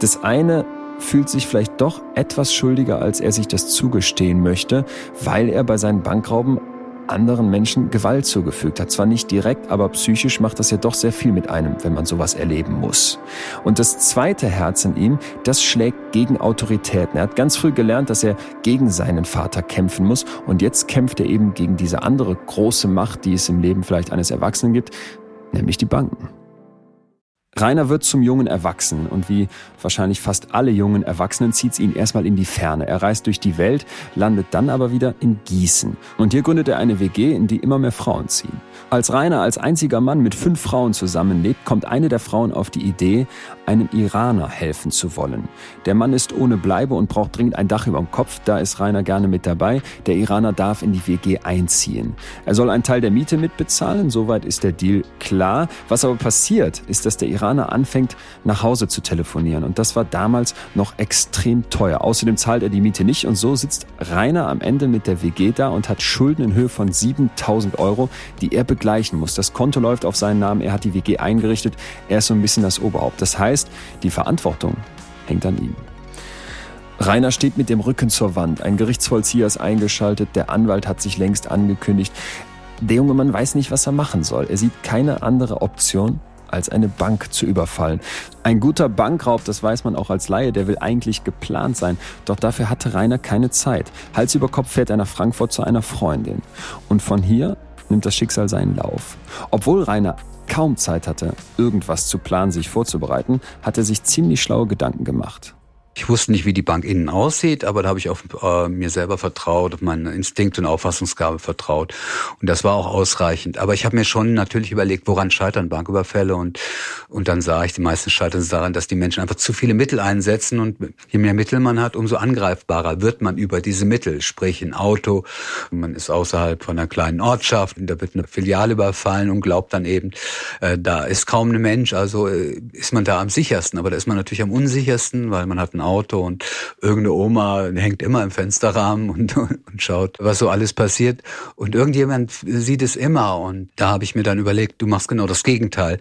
Das eine fühlt sich vielleicht doch etwas schuldiger, als er sich das zugestehen möchte, weil er bei seinen Bankrauben anderen Menschen Gewalt zugefügt hat. Zwar nicht direkt, aber psychisch macht das ja doch sehr viel mit einem, wenn man sowas erleben muss. Und das zweite Herz in ihm, das schlägt gegen Autoritäten. Er hat ganz früh gelernt, dass er gegen seinen Vater kämpfen muss und jetzt kämpft er eben gegen diese andere große Macht, die es im Leben vielleicht eines Erwachsenen gibt, nämlich die Banken. Rainer wird zum jungen Erwachsenen und wie wahrscheinlich fast alle jungen Erwachsenen zieht es ihn erstmal in die Ferne. Er reist durch die Welt, landet dann aber wieder in Gießen. Und hier gründet er eine WG, in die immer mehr Frauen ziehen. Als Rainer als einziger Mann mit fünf Frauen zusammenlebt, kommt eine der Frauen auf die Idee, einem Iraner helfen zu wollen. Der Mann ist ohne Bleibe und braucht dringend ein Dach über dem Kopf, da ist Rainer gerne mit dabei. Der Iraner darf in die WG einziehen. Er soll einen Teil der Miete mitbezahlen, soweit ist der Deal klar. Was aber passiert, ist, dass der Iraner anfängt, nach Hause zu telefonieren. Und das war damals noch extrem teuer. Außerdem zahlt er die Miete nicht und so sitzt Rainer am Ende mit der WG da und hat Schulden in Höhe von 7000 Euro, die er begleichen muss. Das Konto läuft auf seinen Namen, er hat die WG eingerichtet, er ist so ein bisschen das Oberhaupt. Das heißt, heißt, die Verantwortung hängt an ihm. Rainer steht mit dem Rücken zur Wand. Ein Gerichtsvollzieher ist eingeschaltet. Der Anwalt hat sich längst angekündigt. Der junge Mann weiß nicht, was er machen soll. Er sieht keine andere Option, als eine Bank zu überfallen. Ein guter Bankraub, das weiß man auch als Laie, der will eigentlich geplant sein. Doch dafür hatte Rainer keine Zeit. Hals über Kopf fährt er nach Frankfurt zu einer Freundin. Und von hier nimmt das Schicksal seinen Lauf. Obwohl Rainer kaum Zeit hatte, irgendwas zu planen, sich vorzubereiten, hat er sich ziemlich schlaue Gedanken gemacht. Ich wusste nicht, wie die Bank innen aussieht, aber da habe ich auf äh, mir selber vertraut, auf meinen Instinkt und Auffassungsgabe vertraut. Und das war auch ausreichend. Aber ich habe mir schon natürlich überlegt, woran scheitern Banküberfälle. Und, und dann sah ich, die meisten scheitern daran, dass die Menschen einfach zu viele Mittel einsetzen. Und je mehr Mittel man hat, umso angreifbarer wird man über diese Mittel. Sprich, ein Auto, man ist außerhalb von einer kleinen Ortschaft, und da wird eine Filiale überfallen und glaubt dann eben, äh, da ist kaum ein Mensch, also äh, ist man da am sichersten. Aber da ist man natürlich am unsichersten, weil man hat ein Auto und irgendeine Oma hängt immer im Fensterrahmen und, und schaut, was so alles passiert. Und irgendjemand sieht es immer. Und da habe ich mir dann überlegt, du machst genau das Gegenteil.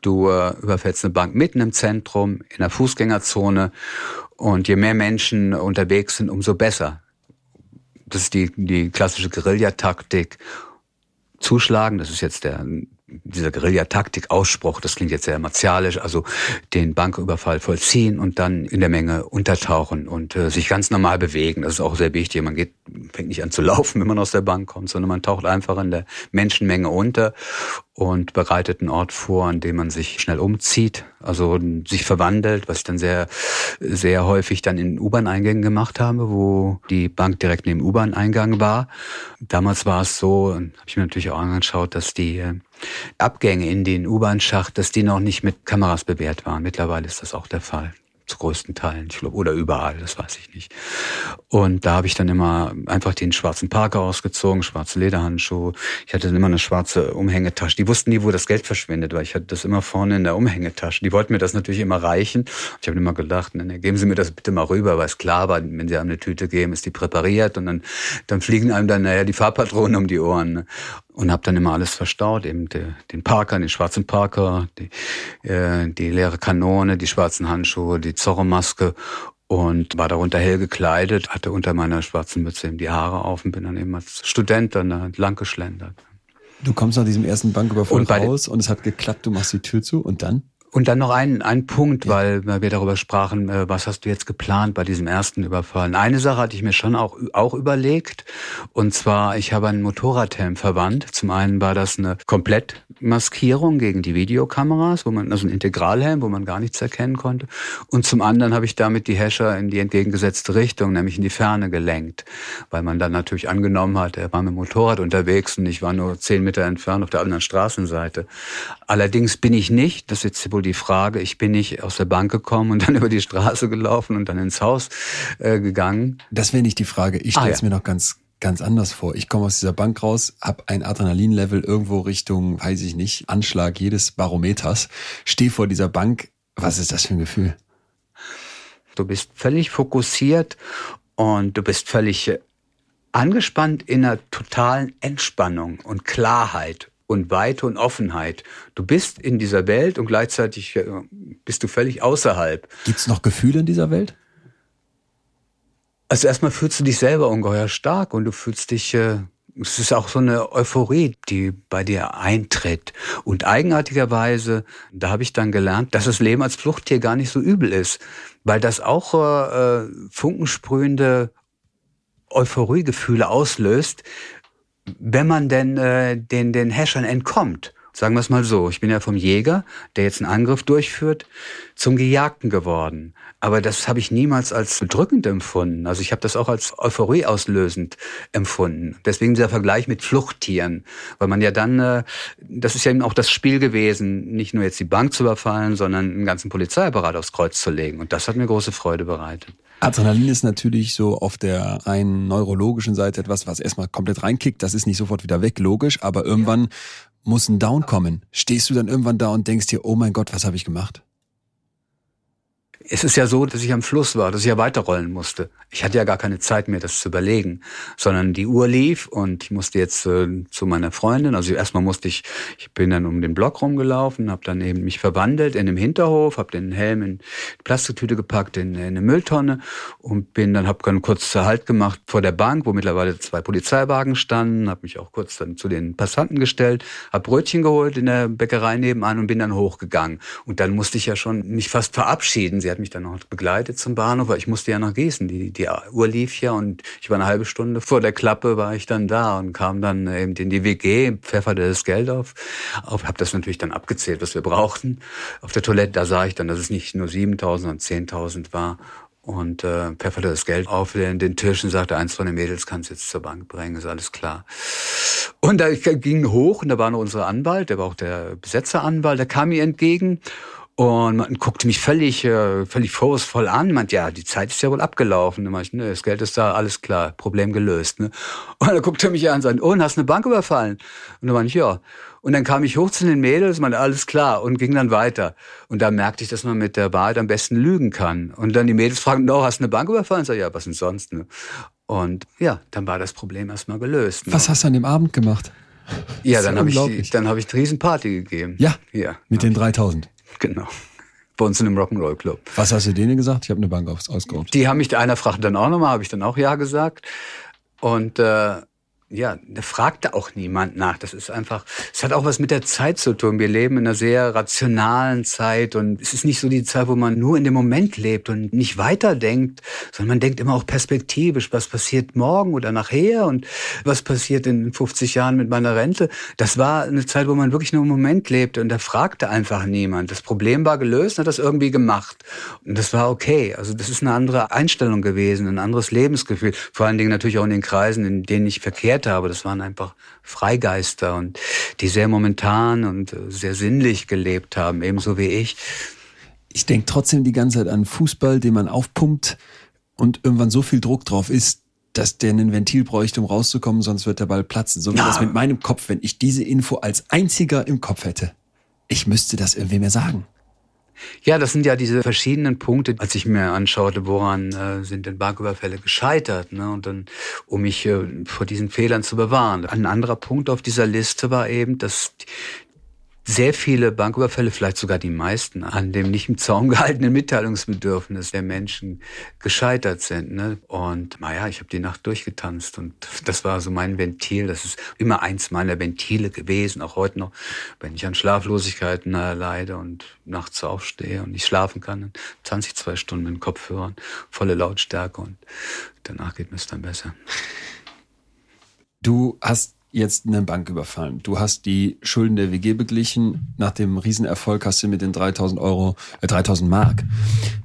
Du äh, überfällst eine Bank mitten im Zentrum, in der Fußgängerzone. Und je mehr Menschen unterwegs sind, umso besser. Das ist die, die klassische Guerillataktik. Zuschlagen, das ist jetzt der dieser Guerillataktik-Ausspruch, das klingt jetzt sehr martialisch, also den Banküberfall vollziehen und dann in der Menge untertauchen und äh, sich ganz normal bewegen. Das ist auch sehr wichtig. Man geht, fängt nicht an zu laufen, wenn man aus der Bank kommt, sondern man taucht einfach in der Menschenmenge unter und bereitet einen Ort vor, an dem man sich schnell umzieht, also sich verwandelt, was ich dann sehr, sehr häufig dann in U-Bahn-Eingängen gemacht habe, wo die Bank direkt neben U-Bahn-Eingang war. Damals war es so, habe ich mir natürlich auch angeschaut, dass die äh, Abgänge in den U-Bahn-Schacht, dass die noch nicht mit Kameras bewährt waren. Mittlerweile ist das auch der Fall zu größten Teilen, ich glaube, oder überall, das weiß ich nicht. Und da habe ich dann immer einfach den schwarzen Parker ausgezogen, schwarze Lederhandschuhe. Ich hatte dann immer eine schwarze Umhängetasche. Die wussten nie, wo das Geld verschwindet, weil ich hatte das immer vorne in der Umhängetasche. Die wollten mir das natürlich immer reichen. Ich habe immer gedacht, ne, geben Sie mir das bitte mal rüber, weil es klar war, wenn Sie einem eine Tüte geben, ist die präpariert und dann, dann fliegen einem dann naja die Fahrpatronen um die Ohren. Ne? Und habe dann immer alles verstaut, eben de, den Parker, den schwarzen Parker, die, äh, die leere Kanone, die schwarzen Handschuhe, die Zorro-Maske und war darunter hell gekleidet, hatte unter meiner schwarzen Mütze eben die Haare auf und bin dann eben als Student dann da entlang geschlendert. Du kommst nach diesem ersten Banküberfall raus und es hat geklappt, du machst die Tür zu und dann? Und dann noch ein, ein Punkt, ja. weil wir darüber sprachen, äh, was hast du jetzt geplant bei diesem ersten Überfall? Eine Sache hatte ich mir schon auch, auch überlegt. Und zwar, ich habe einen Motorradhelm verwandt. Zum einen war das eine Komplettmaskierung gegen die Videokameras, wo man, also ein Integralhelm, wo man gar nichts erkennen konnte. Und zum anderen habe ich damit die Hescher in die entgegengesetzte Richtung, nämlich in die Ferne gelenkt. Weil man dann natürlich angenommen hat, er war mit dem Motorrad unterwegs und ich war nur zehn Meter entfernt auf der anderen Straßenseite. Allerdings bin ich nicht, das ist jetzt die Frage, ich bin nicht aus der Bank gekommen und dann über die Straße gelaufen und dann ins Haus äh, gegangen. Das wäre nicht die Frage. Ich stelle es ah, ja. mir noch ganz ganz anders vor. Ich komme aus dieser Bank raus, habe ein Adrenalinlevel irgendwo Richtung, weiß ich nicht, Anschlag jedes Barometers, stehe vor dieser Bank. Was ist das für ein Gefühl? Du bist völlig fokussiert und du bist völlig äh, angespannt in einer totalen Entspannung und Klarheit und Weite und Offenheit. Du bist in dieser Welt und gleichzeitig äh, bist du völlig außerhalb. Gibt es noch Gefühle in dieser Welt? Also erstmal fühlst du dich selber ungeheuer stark und du fühlst dich, äh, es ist auch so eine Euphorie, die bei dir eintritt. Und eigenartigerweise, da habe ich dann gelernt, dass das Leben als Fluchttier gar nicht so übel ist, weil das auch äh, funkensprühende Euphoriegefühle auslöst, wenn man denn äh, den, den Häschern entkommt. Sagen wir es mal so, ich bin ja vom Jäger, der jetzt einen Angriff durchführt, zum Gejagten geworden. Aber das habe ich niemals als bedrückend empfunden. Also ich habe das auch als Euphorie auslösend empfunden. Deswegen dieser Vergleich mit Fluchttieren, weil man ja dann, äh, das ist ja eben auch das Spiel gewesen, nicht nur jetzt die Bank zu überfallen, sondern einen ganzen Polizeiapparat aufs Kreuz zu legen. Und das hat mir große Freude bereitet. Adrenalin ist natürlich so auf der rein neurologischen Seite etwas, was erstmal komplett reinkickt. Das ist nicht sofort wieder weg, logisch, aber irgendwann muss ein Down kommen. Stehst du dann irgendwann da und denkst dir, oh mein Gott, was habe ich gemacht? Es ist ja so, dass ich am Fluss war, dass ich ja weiterrollen musste. Ich hatte ja gar keine Zeit mehr, das zu überlegen, sondern die Uhr lief und ich musste jetzt äh, zu meiner Freundin. Also erstmal musste ich, ich bin dann um den Block rumgelaufen, habe dann eben mich verwandelt in dem Hinterhof, habe den Helm in die Plastiktüte gepackt, in, in eine Mülltonne und bin dann, habe dann kurz Halt gemacht vor der Bank, wo mittlerweile zwei Polizeiwagen standen, habe mich auch kurz dann zu den Passanten gestellt, habe Brötchen geholt in der Bäckerei nebenan und bin dann hochgegangen. Und dann musste ich ja schon mich fast verabschieden. Sie hat mich dann noch begleitet zum Bahnhof, weil ich musste ja nach Gießen. Die, die Uhr lief ja und ich war eine halbe Stunde vor der Klappe, war ich dann da und kam dann eben in die WG, pfefferte das Geld auf, auf habe das natürlich dann abgezählt, was wir brauchten. Auf der Toilette, da sah ich dann, dass es nicht nur 7.000, sondern 10.000 war und äh, pfefferte das Geld auf den, den Tisch und sagte, eins von den Mädels kannst jetzt zur Bank bringen, ist alles klar. Und da ich ging hoch und da war noch unser Anwalt, der war auch der Besetzeranwalt, der kam mir entgegen und man guckte mich völlig, äh, völlig vorwurfsvoll an, meint, ja, die Zeit ist ja wohl abgelaufen. Dann meinte ich, ne, das Geld ist da, alles klar, Problem gelöst. Ne? Und dann guckte er mich an und sagte, oh, und hast eine Bank überfallen? Und dann meinte ich, ja. Und dann kam ich hoch zu den Mädels, meinte, alles klar, und ging dann weiter. Und da merkte ich, dass man mit der Wahrheit am besten lügen kann. Und dann die Mädels fragten, oh, hast du eine Bank überfallen? Ich sag, ja, was denn sonst? Ne? Und ja, dann war das Problem erstmal gelöst. Ne? Was hast du an dem Abend gemacht? Ja, dann habe ich, dann habe ich eine Riesenparty gegeben. Ja, ja mit den 3000. Genau. Bei uns in einem Rock'n'Roll Club. Was hast du denen gesagt? Ich habe eine Bank ausgeraubt. Die haben mich, einer fragte dann auch nochmal, habe ich dann auch ja gesagt. Und äh, ja, da fragte auch niemand nach. Das ist einfach, es hat auch was mit der Zeit zu tun. Wir leben in einer sehr rationalen Zeit und es ist nicht so die Zeit, wo man nur in dem Moment lebt und nicht weiterdenkt, sondern man denkt immer auch perspektivisch, was passiert morgen oder nachher und was passiert in 50 Jahren mit meiner Rente. Das war eine Zeit, wo man wirklich nur im Moment lebte und da fragte einfach niemand. Das Problem war gelöst, hat das irgendwie gemacht und das war okay. Also das ist eine andere Einstellung gewesen, ein anderes Lebensgefühl. Vor allen Dingen natürlich auch in den Kreisen, in denen ich verkehrt erklärt habe. Das waren einfach Freigeister und die sehr momentan und sehr sinnlich gelebt haben, ebenso wie ich. Ich denke trotzdem die ganze Zeit an Fußball, den man aufpumpt und irgendwann so viel Druck drauf ist, dass der ein Ventil bräuchte, um rauszukommen, sonst wird der Ball platzen. So wie ja. das mit meinem Kopf, wenn ich diese Info als einziger im Kopf hätte. Ich müsste das irgendwie mehr sagen. Ja, das sind ja diese verschiedenen Punkte, als ich mir anschaute, woran äh, sind denn Banküberfälle gescheitert, ne? Und dann, um mich äh, vor diesen Fehlern zu bewahren. Ein anderer Punkt auf dieser Liste war eben, dass sehr viele Banküberfälle, vielleicht sogar die meisten, an dem nicht im Zaum gehaltenen Mitteilungsbedürfnis der Menschen gescheitert sind. Ne? Und naja, ich habe die Nacht durchgetanzt und das war so mein Ventil. Das ist immer eins meiner Ventile gewesen, auch heute noch, wenn ich an Schlaflosigkeiten leide und nachts aufstehe und nicht schlafen kann, dann tanze ich zwei Stunden mit Kopfhörern, volle Lautstärke und danach geht mir es dann besser. Du hast jetzt eine Bank überfallen. Du hast die Schulden der WG beglichen. Nach dem Riesenerfolg hast du mit den 3000 Euro, äh, 3000 Mark.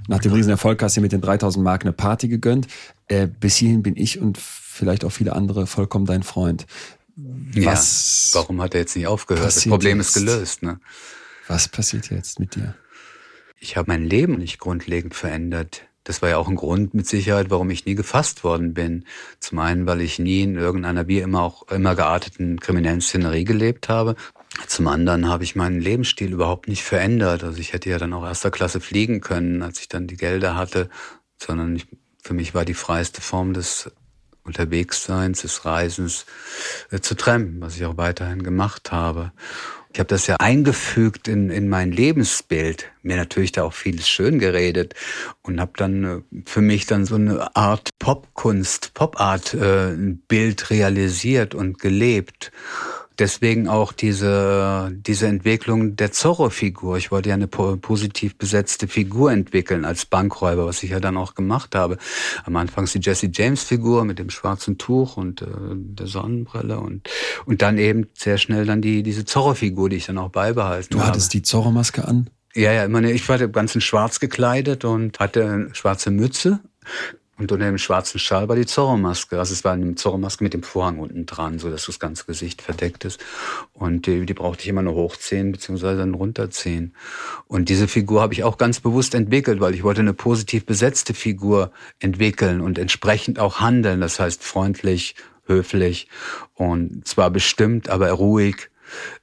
Nach dem Riesenerfolg hast du mit den 3000 Mark eine Party gegönnt. Äh, bis hierhin bin ich und vielleicht auch viele andere vollkommen dein Freund. Was ja, warum hat er jetzt nicht aufgehört? Das Problem jetzt? ist gelöst. Ne? Was passiert jetzt mit dir? Ich habe mein Leben nicht grundlegend verändert. Das war ja auch ein Grund mit Sicherheit, warum ich nie gefasst worden bin. Zum einen, weil ich nie in irgendeiner wie immer auch immer gearteten kriminellen Szenerie gelebt habe. Zum anderen habe ich meinen Lebensstil überhaupt nicht verändert. Also ich hätte ja dann auch erster Klasse fliegen können, als ich dann die Gelder hatte, sondern ich, für mich war die freiste Form des Unterwegsseins, des Reisens äh, zu trampen, was ich auch weiterhin gemacht habe. Ich habe das ja eingefügt in, in mein Lebensbild, mir natürlich da auch vieles schön geredet und habe dann äh, für mich dann so eine Art Popkunst, Popart äh, Bild realisiert und gelebt deswegen auch diese, diese Entwicklung der Zorro-Figur. Ich wollte ja eine positiv besetzte Figur entwickeln als Bankräuber, was ich ja dann auch gemacht habe. Am Anfang ist die Jesse James-Figur mit dem schwarzen Tuch und äh, der Sonnenbrille und, und dann eben sehr schnell dann die, diese Zorro-Figur, die ich dann auch beibehalten du habe. Du hattest die Zorro-Maske an? Ja, ja, immer, ich war ganz in schwarz gekleidet und hatte eine schwarze Mütze und unter dem schwarzen Schal war die Zorro-Maske. Also es war eine Zorro-Maske mit dem Vorhang unten dran, so dass das ganze Gesicht verdeckt ist. Und die, die brauchte ich immer nur hochziehen beziehungsweise dann runterziehen. Und diese Figur habe ich auch ganz bewusst entwickelt, weil ich wollte eine positiv besetzte Figur entwickeln und entsprechend auch handeln. Das heißt freundlich, höflich und zwar bestimmt, aber ruhig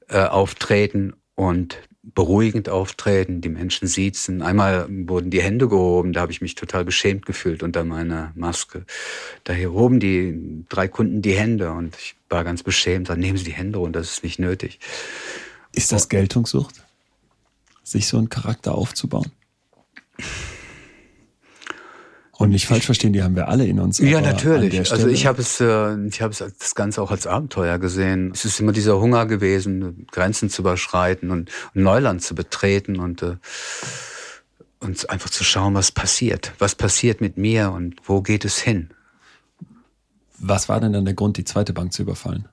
äh, auftreten und beruhigend auftreten, die Menschen siezen. Einmal wurden die Hände gehoben, da habe ich mich total beschämt gefühlt unter meiner Maske. Daher hoben die drei Kunden die Hände und ich war ganz beschämt. Dann nehmen Sie die Hände runter, das ist nicht nötig. Ist das Geltungssucht, sich so einen Charakter aufzubauen? Und nicht falsch verstehen, die haben wir alle in uns. Ja, natürlich. Also ich habe es, äh, ich habe das Ganze auch als Abenteuer gesehen. Es ist immer dieser Hunger gewesen, Grenzen zu überschreiten und Neuland zu betreten und äh, und einfach zu schauen, was passiert, was passiert mit mir und wo geht es hin. Was war denn dann der Grund, die zweite Bank zu überfallen?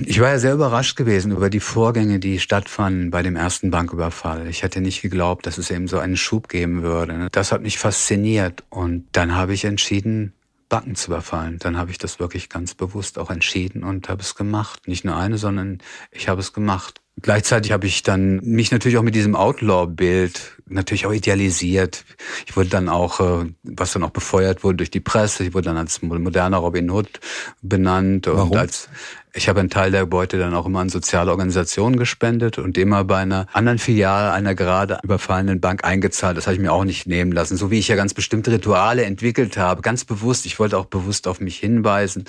Ich war ja sehr überrascht gewesen über die Vorgänge, die stattfanden bei dem ersten Banküberfall. Ich hätte nicht geglaubt, dass es eben so einen Schub geben würde. Das hat mich fasziniert und dann habe ich entschieden, Banken zu überfallen. Dann habe ich das wirklich ganz bewusst auch entschieden und habe es gemacht. Nicht nur eine, sondern ich habe es gemacht. Gleichzeitig habe ich dann mich natürlich auch mit diesem Outlaw-Bild natürlich auch idealisiert. Ich wurde dann auch, äh, was dann auch befeuert wurde durch die Presse, ich wurde dann als moderner Robin Hood benannt Warum? und als ich habe einen Teil der Beute dann auch immer an soziale Organisationen gespendet und immer bei einer anderen Filiale einer gerade überfallenen Bank eingezahlt. Das habe ich mir auch nicht nehmen lassen. So wie ich ja ganz bestimmte Rituale entwickelt habe, ganz bewusst. Ich wollte auch bewusst auf mich hinweisen,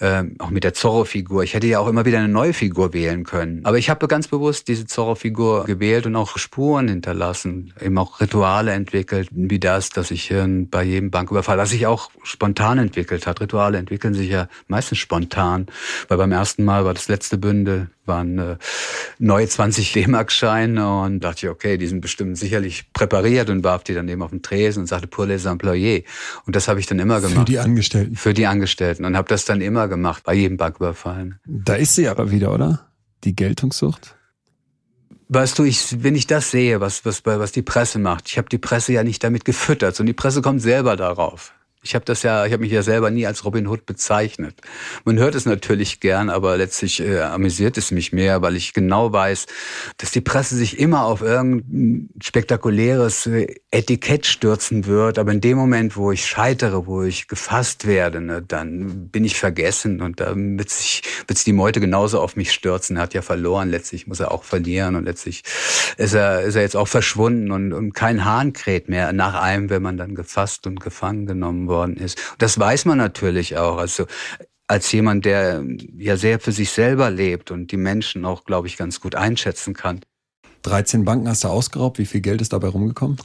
äh, auch mit der Zorro-Figur. Ich hätte ja auch immer wieder eine neue Figur wählen können. Aber ich habe ganz bewusst diese Zorro-Figur gewählt und auch Spuren hinterlassen, eben auch Rituale entwickelt, wie das, dass ich äh, bei jedem Banküberfall, was sich auch spontan entwickelt hat. Rituale entwickeln sich ja meistens spontan, weil beim ersten ersten Mal war das letzte Bündel, waren äh, neue 20 D-Mark-Scheine und dachte ich, okay, die sind bestimmt sicherlich präpariert und warf die dann eben auf den Tresen und sagte, pour les employés. Und das habe ich dann immer gemacht. Für die Angestellten. Für die Angestellten und habe das dann immer gemacht, bei jedem Banküberfall. Da ist sie aber wieder, oder? Die Geltungssucht? Weißt du, ich, wenn ich das sehe, was, was, was die Presse macht, ich habe die Presse ja nicht damit gefüttert, sondern die Presse kommt selber darauf. Ich habe das ja, ich habe mich ja selber nie als Robin Hood bezeichnet. Man hört es natürlich gern, aber letztlich äh, amüsiert es mich mehr, weil ich genau weiß, dass die Presse sich immer auf irgendein spektakuläres äh, Etikett stürzen wird. Aber in dem Moment, wo ich scheitere, wo ich gefasst werde, ne, dann bin ich vergessen und da wird sich, wird sich die Meute genauso auf mich stürzen. Er hat ja verloren, letztlich muss er auch verlieren und letztlich ist er, ist er jetzt auch verschwunden und, und kein Hahn kräht mehr nach einem, wenn man dann gefasst und gefangen genommen worden ist. Das weiß man natürlich auch. Also als jemand, der ja sehr für sich selber lebt und die Menschen auch, glaube ich, ganz gut einschätzen kann. 13 Banken hast du ausgeraubt. Wie viel Geld ist dabei rumgekommen?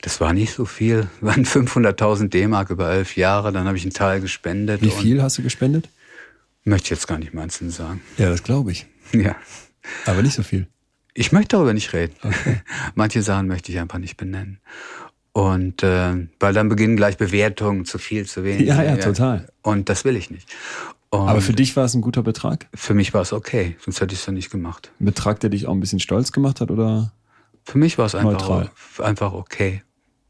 Das war nicht so viel. Das waren 500.000 D-Mark über elf Jahre. Dann habe ich einen Teil gespendet. Wie viel hast du gespendet? Möchte ich jetzt gar nicht im Einzelnen sagen. Ja, das glaube ich. Ja. Aber nicht so viel. Ich möchte darüber nicht reden. Okay. Manche Sachen möchte ich einfach nicht benennen. Und äh, weil dann beginnen gleich Bewertungen zu viel, zu wenig. Ja, ja, total. Und das will ich nicht. Und Aber für dich war es ein guter Betrag? Für mich war es okay, sonst hätte ich es ja nicht gemacht. Ein Betrag, der dich auch ein bisschen stolz gemacht hat, oder? Für mich war es einfach, einfach okay.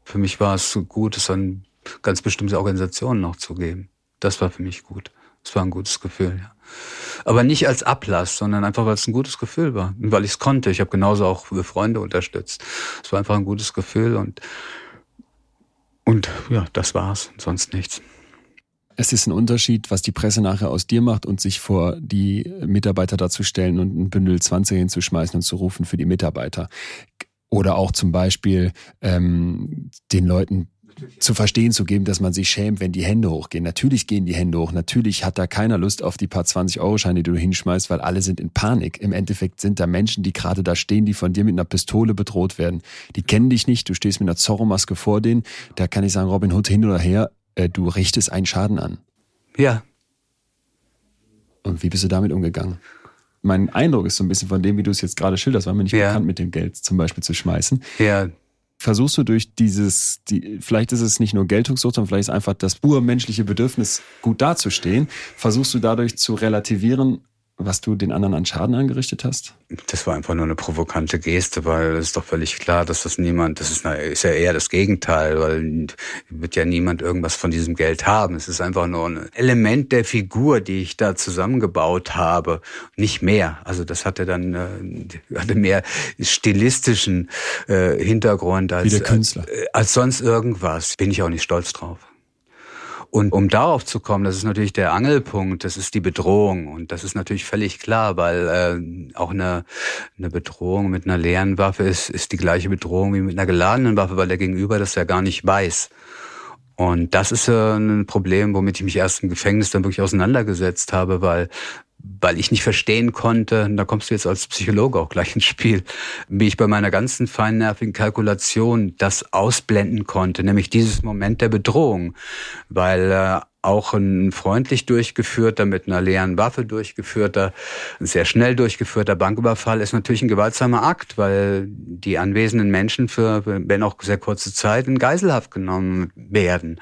Für mich war es gut, es an ganz bestimmte Organisationen noch zu geben. Das war für mich gut. Es war ein gutes Gefühl, ja. Aber nicht als Ablass, sondern einfach, weil es ein gutes Gefühl war. Und weil ich es konnte. Ich habe genauso auch Freunde unterstützt. Es war einfach ein gutes Gefühl und und ja, das war's, sonst nichts. Es ist ein Unterschied, was die Presse nachher aus dir macht und sich vor die Mitarbeiter dazu stellen und ein Bündel 20 hinzuschmeißen und zu rufen für die Mitarbeiter. Oder auch zum Beispiel ähm, den Leuten zu verstehen zu geben, dass man sich schämt, wenn die Hände hochgehen. Natürlich gehen die Hände hoch. Natürlich hat da keiner Lust auf die paar 20-Euro-Scheine, die du hinschmeißt, weil alle sind in Panik. Im Endeffekt sind da Menschen, die gerade da stehen, die von dir mit einer Pistole bedroht werden. Die kennen dich nicht. Du stehst mit einer Zorro-Maske vor denen. Da kann ich sagen, Robin Hood hin oder her, äh, du richtest einen Schaden an. Ja. Und wie bist du damit umgegangen? Mein Eindruck ist so ein bisschen von dem, wie du es jetzt gerade schilderst, war mir nicht ja. bekannt, mit dem Geld zum Beispiel zu schmeißen. Ja, versuchst du durch dieses, die, vielleicht ist es nicht nur Geltungssucht, sondern vielleicht ist einfach das urmenschliche Bedürfnis, gut dazustehen, versuchst du dadurch zu relativieren, was du den anderen an Schaden angerichtet hast? Das war einfach nur eine provokante Geste, weil es ist doch völlig klar, dass das niemand, das ist, ist ja eher das Gegenteil, weil wird ja niemand irgendwas von diesem Geld haben. Es ist einfach nur ein Element der Figur, die ich da zusammengebaut habe, nicht mehr. Also das hatte dann äh, hatte mehr stilistischen äh, Hintergrund als, als, äh, als sonst irgendwas. Bin ich auch nicht stolz drauf. Und um darauf zu kommen, das ist natürlich der Angelpunkt, das ist die Bedrohung. Und das ist natürlich völlig klar, weil äh, auch eine, eine Bedrohung mit einer leeren Waffe ist, ist die gleiche Bedrohung wie mit einer geladenen Waffe, weil der Gegenüber das ja gar nicht weiß. Und das ist äh, ein Problem, womit ich mich erst im Gefängnis dann wirklich auseinandergesetzt habe, weil weil ich nicht verstehen konnte, und da kommst du jetzt als Psychologe auch gleich ins Spiel, wie ich bei meiner ganzen feinnervigen Kalkulation das ausblenden konnte, nämlich dieses Moment der Bedrohung, weil äh, auch ein freundlich durchgeführter, mit einer leeren Waffe durchgeführter, sehr schnell durchgeführter Banküberfall ist natürlich ein gewaltsamer Akt, weil die anwesenden Menschen für, wenn auch sehr kurze Zeit, in Geiselhaft genommen werden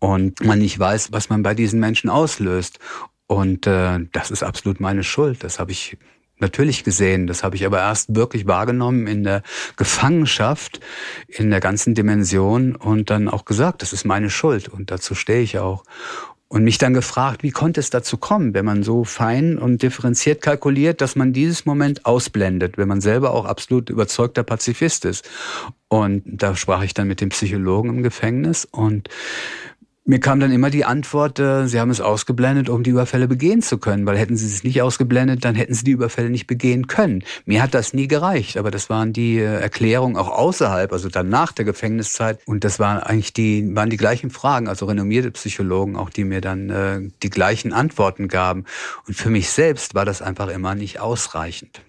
und man nicht weiß, was man bei diesen Menschen auslöst. Und äh, das ist absolut meine Schuld. Das habe ich natürlich gesehen. Das habe ich aber erst wirklich wahrgenommen in der Gefangenschaft, in der ganzen Dimension und dann auch gesagt, das ist meine Schuld und dazu stehe ich auch. Und mich dann gefragt, wie konnte es dazu kommen, wenn man so fein und differenziert kalkuliert, dass man dieses Moment ausblendet, wenn man selber auch absolut überzeugter Pazifist ist. Und da sprach ich dann mit dem Psychologen im Gefängnis und mir kam dann immer die Antwort, äh, sie haben es ausgeblendet, um die Überfälle begehen zu können, weil hätten sie es nicht ausgeblendet, dann hätten sie die Überfälle nicht begehen können. Mir hat das nie gereicht, aber das waren die äh, Erklärungen auch außerhalb, also dann nach der Gefängniszeit und das waren eigentlich die waren die gleichen Fragen, also renommierte Psychologen auch, die mir dann äh, die gleichen Antworten gaben und für mich selbst war das einfach immer nicht ausreichend.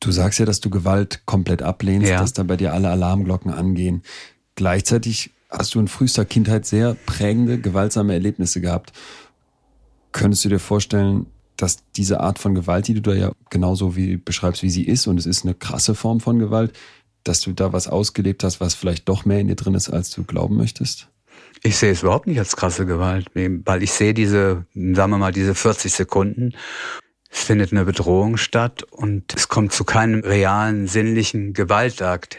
Du sagst ja, dass du Gewalt komplett ablehnst, ja. dass da bei dir alle Alarmglocken angehen. Gleichzeitig hast du in frühester Kindheit sehr prägende, gewaltsame Erlebnisse gehabt. Könntest du dir vorstellen, dass diese Art von Gewalt, die du da ja genauso wie beschreibst, wie sie ist, und es ist eine krasse Form von Gewalt, dass du da was ausgelebt hast, was vielleicht doch mehr in dir drin ist, als du glauben möchtest? Ich sehe es überhaupt nicht als krasse Gewalt, weil ich sehe diese, sagen wir mal, diese 40 Sekunden. Es findet eine Bedrohung statt und es kommt zu keinem realen, sinnlichen Gewaltakt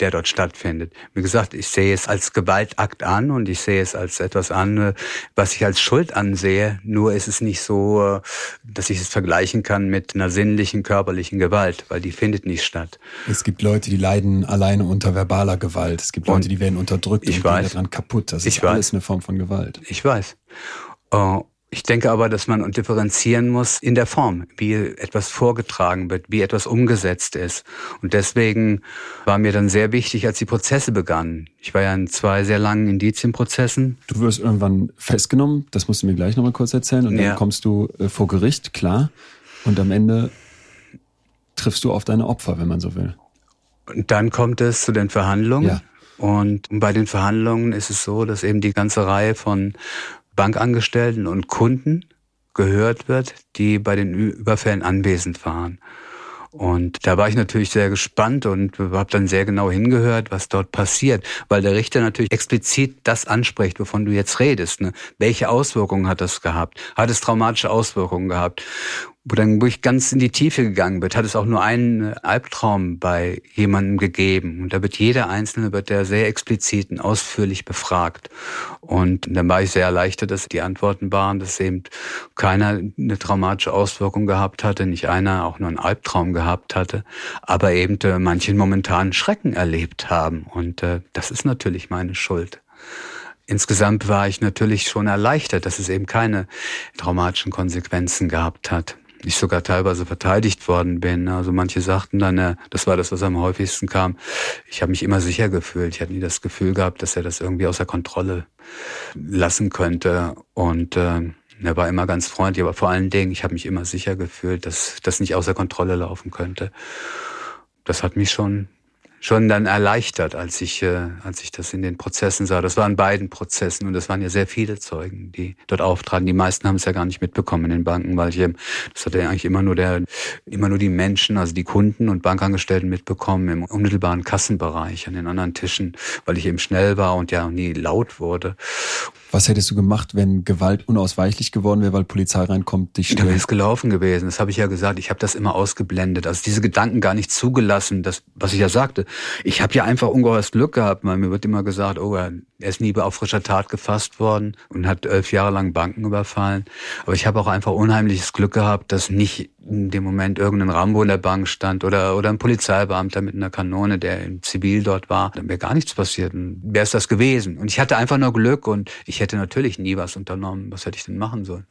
der dort stattfindet. Wie gesagt, ich sehe es als Gewaltakt an und ich sehe es als etwas an, was ich als Schuld ansehe. Nur ist es nicht so, dass ich es vergleichen kann mit einer sinnlichen, körperlichen Gewalt, weil die findet nicht statt. Es gibt Leute, die leiden alleine unter verbaler Gewalt. Es gibt Leute, und die werden unterdrückt ich und weiß, gehen daran kaputt. Das ist ich alles weiß. eine Form von Gewalt. Ich weiß. Äh, Ich denke aber, dass man differenzieren muss in der Form, wie etwas vorgetragen wird, wie etwas umgesetzt ist. Und deswegen war mir dann sehr wichtig, als die Prozesse begannen. Ich war ja in zwei sehr langen Indizienprozessen. Du wirst irgendwann festgenommen, das musst du mir gleich nochmal kurz erzählen. Und dann ja. kommst du äh, vor Gericht, klar. Und am Ende triffst du auf deine Opfer, wenn man so will. Und dann kommt es zu den Verhandlungen. Ja. Und bei den Verhandlungen ist es so, dass eben die ganze Reihe von Bankangestellten und Kunden gehört wird, die bei den Überfällen anwesend waren. Und da war ich natürlich sehr gespannt und habe dann sehr genau hingehört, was dort passiert, weil der Richter natürlich explizit das anspricht, wovon du jetzt redest. Ne? Welche Auswirkungen hat das gehabt? Hat es traumatische Auswirkungen gehabt? Wo dann wo ich ganz in die Tiefe gegangen wird, hat es auch nur einen Albtraum bei jemandem gegeben. Und da wird jeder Einzelne, wird der sehr explizit und ausführlich befragt. Und dann war ich sehr erleichtert, dass die Antworten waren, dass eben keiner eine traumatische Auswirkung gehabt hatte, nicht einer auch nur einen Albtraum gehabt hatte, aber eben äh, manchen momentanen Schrecken erlebt haben. Und äh, das ist natürlich meine Schuld. Insgesamt war ich natürlich schon erleichtert, dass es eben keine traumatischen Konsequenzen gehabt hat ich sogar teilweise verteidigt worden bin. Also manche sagten dann, äh, das war das, was am häufigsten kam, ich habe mich immer sicher gefühlt. Ich hatte nie das Gefühl gehabt, dass er das irgendwie außer Kontrolle lassen könnte. Und äh, er war immer ganz freundlich, aber vor allen Dingen, ich habe mich immer sicher gefühlt, dass das nicht außer Kontrolle laufen könnte. Das hat mich schon schon dann erleichtert, als ich, äh, als ich das in den Prozessen sah. Das waren beiden Prozessen und es waren ja sehr viele Zeugen, die dort auftraten. Die meisten haben es ja gar nicht mitbekommen in den Banken, weil ich eben, das hatte ja eigentlich immer nur der, immer nur die Menschen, also die Kunden und Bankangestellten mitbekommen im unmittelbaren Kassenbereich an den anderen Tischen, weil ich eben schnell war und ja nie laut wurde. Was hättest du gemacht, wenn Gewalt unausweichlich geworden wäre, weil Polizei reinkommt, dich stört? Dann wäre es gelaufen gewesen. Das habe ich ja gesagt. Ich habe das immer ausgeblendet. Also diese Gedanken gar nicht zugelassen. Das, was ich ja sagte. Ich habe ja einfach ungeheures Glück gehabt. Weil mir wird immer gesagt, oh, er ist nie auf frischer Tat gefasst worden und hat elf Jahre lang Banken überfallen. Aber ich habe auch einfach unheimliches Glück gehabt, dass nicht in dem Moment irgendein Rambo in der Bank stand oder, oder ein Polizeibeamter mit einer Kanone, der im Zivil dort war, dann wäre gar nichts passiert. Wäre es das gewesen. Und ich hatte einfach nur Glück und ich hätte natürlich nie was unternommen. Was hätte ich denn machen sollen?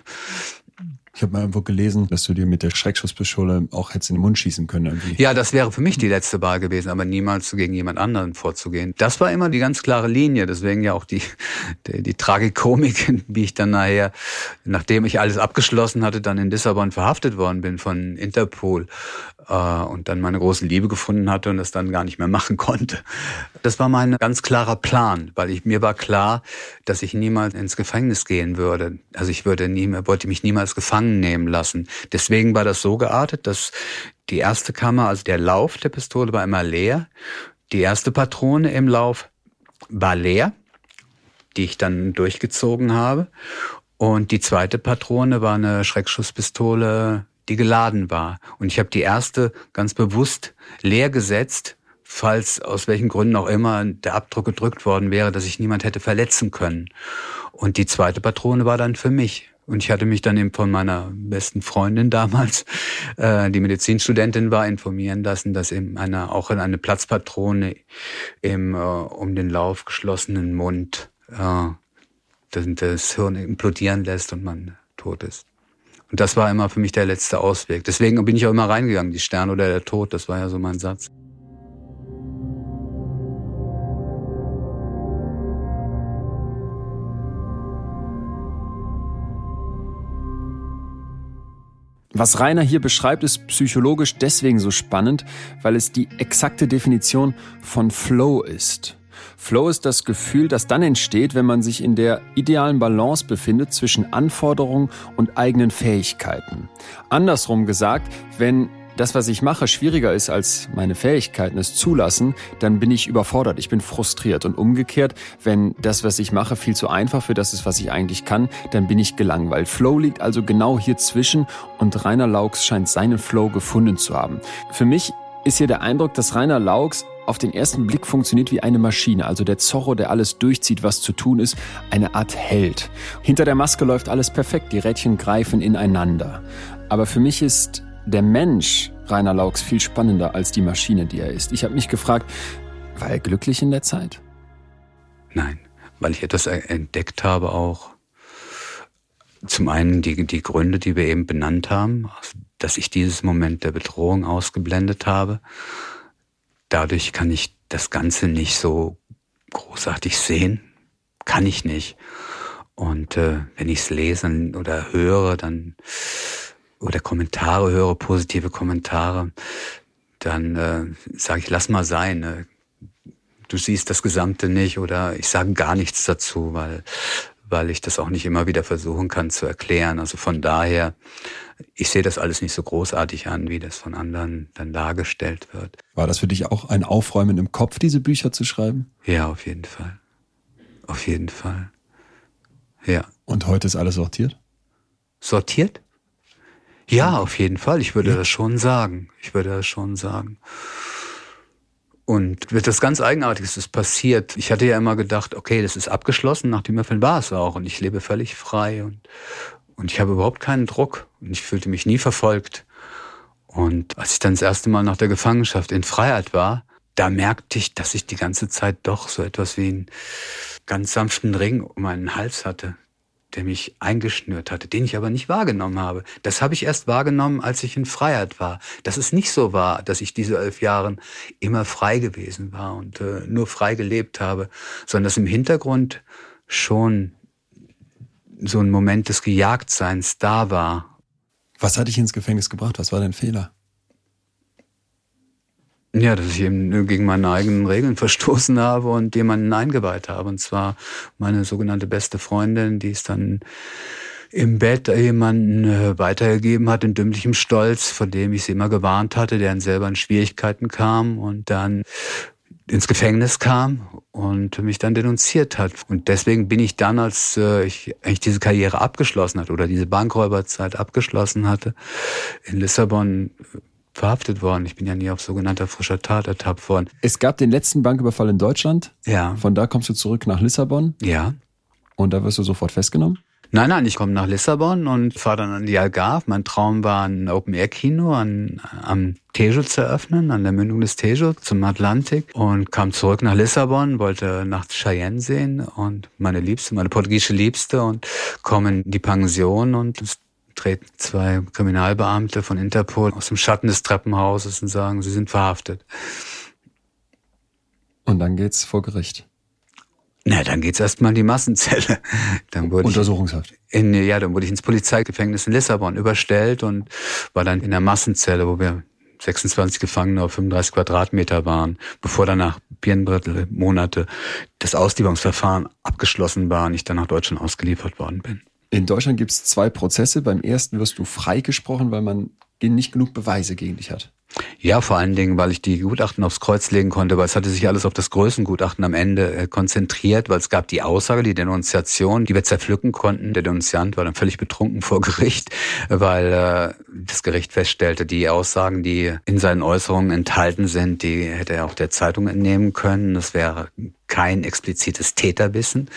Ich habe mal irgendwo gelesen, dass du dir mit der Schreckschusspistole auch hättest in den Mund schießen können. Irgendwie. Ja, das wäre für mich die letzte Wahl gewesen, aber niemals gegen jemand anderen vorzugehen. Das war immer die ganz klare Linie. Deswegen ja auch die, die, die Tragikomik, wie ich dann nachher, nachdem ich alles abgeschlossen hatte, dann in Lissabon verhaftet worden bin von Interpol und dann meine große Liebe gefunden hatte und das dann gar nicht mehr machen konnte. Das war mein ganz klarer Plan, weil ich, mir war klar, dass ich niemals ins Gefängnis gehen würde. Also ich würde nie mehr, wollte mich niemals gefangen nehmen lassen. Deswegen war das so geartet, dass die erste Kammer, also der Lauf der Pistole war immer leer. Die erste Patrone im Lauf war leer, die ich dann durchgezogen habe. Und die zweite Patrone war eine Schreckschusspistole, die geladen war. Und ich habe die erste ganz bewusst leer gesetzt, falls aus welchen Gründen auch immer der Abdruck gedrückt worden wäre, dass ich niemand hätte verletzen können. Und die zweite Patrone war dann für mich. Und ich hatte mich dann eben von meiner besten Freundin damals, äh, die Medizinstudentin war, informieren lassen, dass eben eine, auch in eine Platzpatrone im äh, um den Lauf geschlossenen Mund äh, das, das Hirn implodieren lässt und man tot ist. Und das war immer für mich der letzte Ausweg. Deswegen bin ich auch immer reingegangen, die Sterne oder der Tod, das war ja so mein Satz. Was Rainer hier beschreibt, ist psychologisch deswegen so spannend, weil es die exakte Definition von Flow ist. Flow ist das Gefühl, das dann entsteht, wenn man sich in der idealen Balance befindet zwischen Anforderungen und eigenen Fähigkeiten. Andersrum gesagt, wenn das, was ich mache, schwieriger ist als meine Fähigkeiten es zulassen, dann bin ich überfordert, ich bin frustriert. Und umgekehrt, wenn das, was ich mache, viel zu einfach für das ist, was ich eigentlich kann, dann bin ich gelangweilt. Flow liegt also genau hier zwischen und Rainer Laux scheint seinen Flow gefunden zu haben. Für mich ist hier der Eindruck, dass Rainer Laux auf den ersten Blick funktioniert wie eine Maschine, also der Zorro, der alles durchzieht, was zu tun ist, eine Art Held. Hinter der Maske läuft alles perfekt, die Rädchen greifen ineinander. Aber für mich ist der Mensch Rainer Laux viel spannender als die Maschine, die er ist. Ich habe mich gefragt, war er glücklich in der Zeit? Nein, weil ich etwas entdeckt habe auch, Zum einen die, die Gründe, die wir eben benannt haben, dass ich dieses Moment der Bedrohung ausgeblendet habe. Dadurch kann ich das Ganze nicht so großartig sehen. Kann ich nicht. Und äh, wenn ich es lese oder höre, dann oder Kommentare höre, positive Kommentare, dann äh, sage ich, lass mal sein. Ne? Du siehst das Gesamte nicht oder ich sage gar nichts dazu, weil weil ich das auch nicht immer wieder versuchen kann zu erklären. Also von daher, ich sehe das alles nicht so großartig an, wie das von anderen dann dargestellt wird. War das für dich auch ein Aufräumen im Kopf, diese Bücher zu schreiben? Ja, auf jeden Fall. Auf jeden Fall. Ja. Und heute ist alles sortiert? Sortiert? Ja, auf jeden Fall. Ich würde ja. das schon sagen. Ich würde das schon sagen. Und das ganz Eigenartiges ist passiert. Ich hatte ja immer gedacht, okay, das ist abgeschlossen, nach dem Öffeln war es auch. Und ich lebe völlig frei und, und ich habe überhaupt keinen Druck. Und ich fühlte mich nie verfolgt. Und als ich dann das erste Mal nach der Gefangenschaft in Freiheit war, da merkte ich, dass ich die ganze Zeit doch so etwas wie einen ganz sanften Ring um meinen Hals hatte der mich eingeschnürt hatte, den ich aber nicht wahrgenommen habe. Das habe ich erst wahrgenommen, als ich in Freiheit war. Dass es nicht so war, dass ich diese elf Jahre immer frei gewesen war und äh, nur frei gelebt habe, sondern dass im Hintergrund schon so ein Moment des Gejagtseins da war. Was hat dich ins Gefängnis gebracht? Was war dein Fehler? Ja, dass ich eben gegen meine eigenen Regeln verstoßen habe und jemanden eingeweiht habe. Und zwar meine sogenannte beste Freundin, die es dann im Bett jemanden äh, weitergegeben hat in dümmlichem Stolz, vor dem ich sie immer gewarnt hatte, der dann selber in Schwierigkeiten kam und dann ins Gefängnis kam und mich dann denunziert hat. Und deswegen bin ich dann, als äh, ich eigentlich diese Karriere abgeschlossen hatte oder diese Bankräuberzeit abgeschlossen hatte, in Lissabon verhaftet worden. Ich bin ja nie auf sogenannter frischer Tat ertappt worden. Es gab den letzten Banküberfall in Deutschland. Ja. Von da kommst du zurück nach Lissabon. Ja. Und da wirst du sofort festgenommen? Nein, nein, ich komme nach Lissabon und fahre dann an die Algarve. Mein Traum war, ein Open-Air-Kino an, am Tejo zu eröffnen, an der Mündung des Tejo zum Atlantik und kam zurück nach Lissabon, wollte nach Cheyenne sehen und meine Liebste, meine portugiesische Liebste und komme in die Pension und es treten zwei Kriminalbeamte von Interpol aus dem Schatten des Treppenhauses und sagen, sie sind verhaftet. Und dann geht's vor Gericht. Na, dann geht's erstmal in die Massenzelle. Dann wurde Untersuchungshaft. In, ja, dann wurde ich ins Polizeigefängnis in Lissabon überstellt und war dann in der Massenzelle, wo wir 26 Gefangene auf 35 Quadratmeter waren, bevor dann nach Birnbrittel Monate das Auslieferungsverfahren abgeschlossen war und ich dann nach Deutschland ausgeliefert worden bin. In Deutschland gibt es zwei Prozesse. Beim ersten wirst du freigesprochen, weil man nicht genug Beweise gegen dich hat. Ja, vor allen Dingen, weil ich die Gutachten aufs Kreuz legen konnte, weil es hatte sich alles auf das Größengutachten am Ende äh, konzentriert, weil es gab die Aussage, die Denunziation, die wir zerpflücken konnten. Der Denunziant war dann völlig betrunken vor Gericht, weil äh, das Gericht feststellte, die Aussagen, die in seinen Äußerungen enthalten sind, die hätte er auch der Zeitung entnehmen können. Das wäre kein explizites Täterwissen,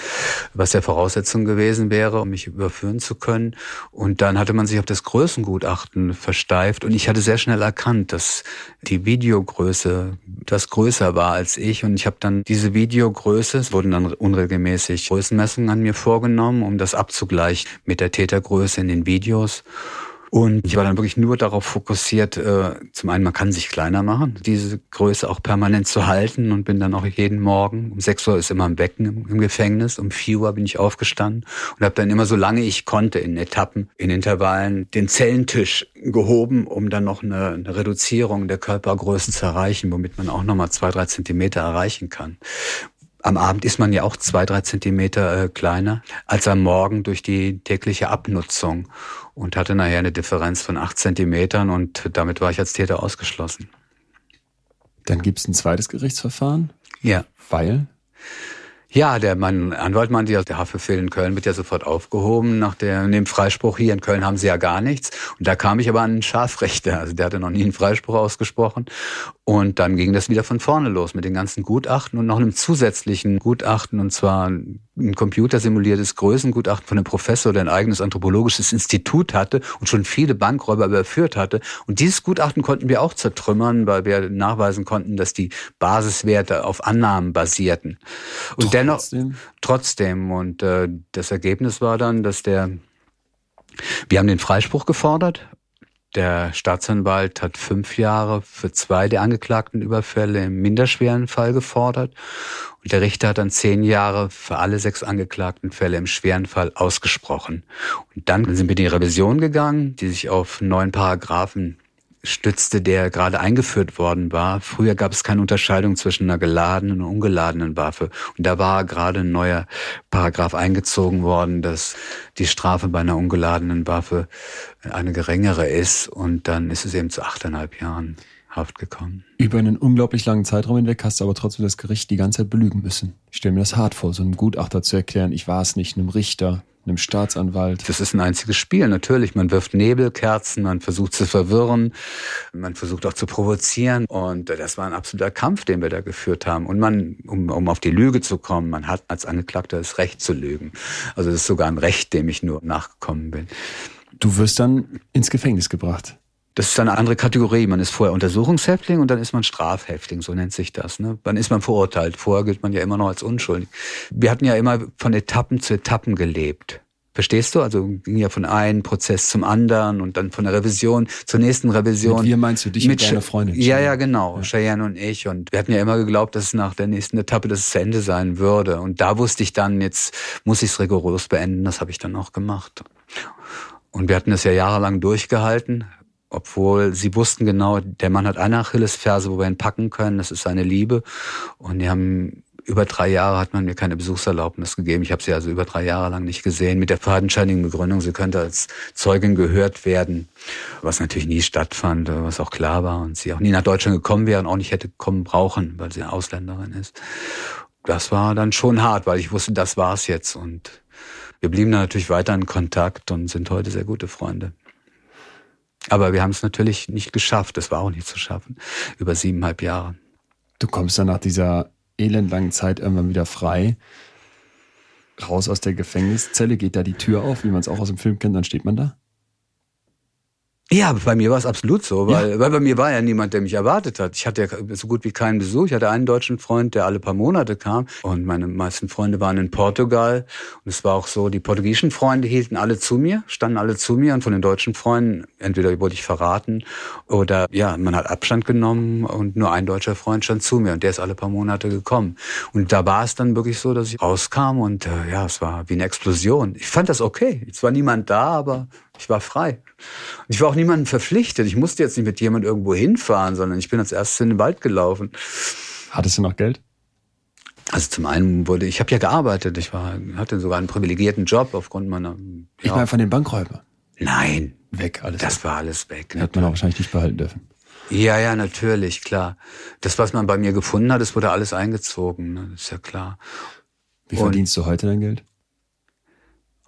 was ja Voraussetzung gewesen wäre, um mich überführen zu können. Und dann hatte man sich auf das Größengutachten versteift und ich hatte sehr schnell erkannt, dass die Videogröße das größer war als ich und ich habe dann diese Videogröße, es wurden dann unregelmäßig Größenmessungen an mir vorgenommen, um das abzugleichen mit der Tätergröße in den Videos. Und ich war dann wirklich nur darauf fokussiert, äh, zum einen, man kann sich kleiner machen, diese Größe auch permanent zu halten und bin dann auch jeden Morgen, um 6 Uhr ist immer ein Becken im, im Gefängnis, um 4 Uhr bin ich aufgestanden und habe dann immer so lange ich konnte in Etappen, in Intervallen den Zellentisch gehoben, um dann noch eine, eine Reduzierung der Körpergrößen zu erreichen, womit man auch nochmal zwei, drei Zentimeter erreichen kann. Am Abend ist man ja auch zwei, drei Zentimeter äh, kleiner als am Morgen durch die tägliche Abnutzung und hatte nachher eine Differenz von acht Zentimetern und damit war ich als Täter ausgeschlossen. Dann gibt es ein zweites Gerichtsverfahren? Ja. Weil? Ja, der mein Anwalt meinte, der Haftbefehl in Köln wird ja sofort aufgehoben. Nach der, dem Freispruch hier in Köln haben sie ja gar nichts. Und da kam ich aber an einen Scharfrichter. Also der hatte noch nie einen Freispruch ausgesprochen. Und dann ging das wieder von vorne los mit den ganzen Gutachten und noch einem zusätzlichen Gutachten, und zwar ein computersimuliertes Größengutachten von einem Professor, der ein eigenes anthropologisches Institut hatte und schon viele Bankräuber überführt hatte. Und dieses Gutachten konnten wir auch zertrümmern, weil wir nachweisen konnten, dass die Basiswerte auf Annahmen basierten. Und trotzdem. dennoch trotzdem. Und äh, das Ergebnis war dann, dass der Wir haben den Freispruch gefordert. Der Staatsanwalt hat fünf Jahre für zwei der angeklagten Überfälle im minderschweren Fall gefordert. Und der Richter hat dann zehn Jahre für alle sechs angeklagten Fälle im schweren Fall ausgesprochen. Und dann sind wir in die Revision gegangen, die sich auf neun Paragraphen stützte, der gerade eingeführt worden war. Früher gab es keine Unterscheidung zwischen einer geladenen und ungeladenen Waffe. Und da war gerade ein neuer Paragraph eingezogen worden, dass die Strafe bei einer ungeladenen Waffe eine geringere ist. Und dann ist es eben zu achteinhalb Jahren Haft gekommen. Über einen unglaublich langen Zeitraum hinweg hast du aber trotzdem das Gericht die ganze Zeit belügen müssen. Ich stelle mir das hart vor, so einem Gutachter zu erklären, ich war es nicht, einem Richter, einem Staatsanwalt. Das ist ein einziges Spiel, natürlich. Man wirft Nebelkerzen, man versucht zu verwirren, man versucht auch zu provozieren. Und das war ein absoluter Kampf, den wir da geführt haben. Und man, um, um auf die Lüge zu kommen, man hat als Angeklagter das Recht zu lügen. Also das ist sogar ein Recht, dem ich nur nachgekommen bin. Du wirst dann ins Gefängnis gebracht. Das ist eine andere Kategorie. Man ist vorher Untersuchungshäftling und dann ist man Strafhäftling, so nennt sich das. Ne? Dann ist man verurteilt. Vorher gilt man ja immer noch als unschuldig. Wir hatten ja immer von Etappen zu Etappen gelebt. Verstehst du? Also ging ja von einem Prozess zum anderen und dann von der Revision zur nächsten Revision. Mit wir meinst du dich mit, mit deiner Freundin? Ja, ja, genau. Ja. Cheyenne und ich. Und wir hatten ja immer geglaubt, dass es nach der nächsten Etappe das zu Ende sein würde. Und da wusste ich dann, jetzt muss ich es rigoros beenden. Das habe ich dann auch gemacht. Und wir hatten das ja jahrelang durchgehalten obwohl sie wussten genau, der Mann hat eine Achillesferse, wo wir ihn packen können, das ist seine Liebe. Und die haben über drei Jahre hat man mir keine Besuchserlaubnis gegeben. Ich habe sie also über drei Jahre lang nicht gesehen, mit der fadenscheinigen Begründung, sie könnte als Zeugin gehört werden, was natürlich nie stattfand, was auch klar war und sie auch nie nach Deutschland gekommen wäre und auch nicht hätte kommen brauchen, weil sie eine Ausländerin ist. Das war dann schon hart, weil ich wusste, das war's jetzt und wir blieben dann natürlich weiter in Kontakt und sind heute sehr gute Freunde. Aber wir haben es natürlich nicht geschafft. Das war auch nicht zu schaffen. Über siebeneinhalb Jahre. Du kommst dann nach dieser elendlangen Zeit irgendwann wieder frei. Raus aus der Gefängniszelle, geht da die Tür auf, wie man es auch aus dem Film kennt, dann steht man da? Ja, bei mir war es absolut so, weil, ja. weil bei mir war ja niemand, der mich erwartet hat. Ich hatte ja so gut wie keinen Besuch. Ich hatte einen deutschen Freund, der alle paar Monate kam und meine meisten Freunde waren in Portugal. Und es war auch so, die portugiesischen Freunde hielten alle zu mir, standen alle zu mir und von den deutschen Freunden, entweder wurde ich verraten oder ja, man hat Abstand genommen und nur ein deutscher Freund stand zu mir und der ist alle paar Monate gekommen. Und da war es dann wirklich so, dass ich rauskam und äh, ja, es war wie eine Explosion. Ich fand das okay. Es war niemand da, aber ich war frei. Ich war auch niemandem verpflichtet. Ich musste jetzt nicht mit jemand irgendwo hinfahren, sondern ich bin als erstes in den Wald gelaufen. Hattest du noch Geld? Also zum einen wurde, ich habe ja gearbeitet. Ich war, hatte sogar einen privilegierten Job aufgrund meiner. Ja. Ich meine von den Bankräubern. Nein. Weg, alles. Das weg. war alles weg. Hätte man auch wahrscheinlich nicht behalten dürfen. Ja, ja, natürlich, klar. Das, was man bei mir gefunden hat, das wurde alles eingezogen. Ne? Das ist ja klar. Wie verdienst Und du heute dein Geld?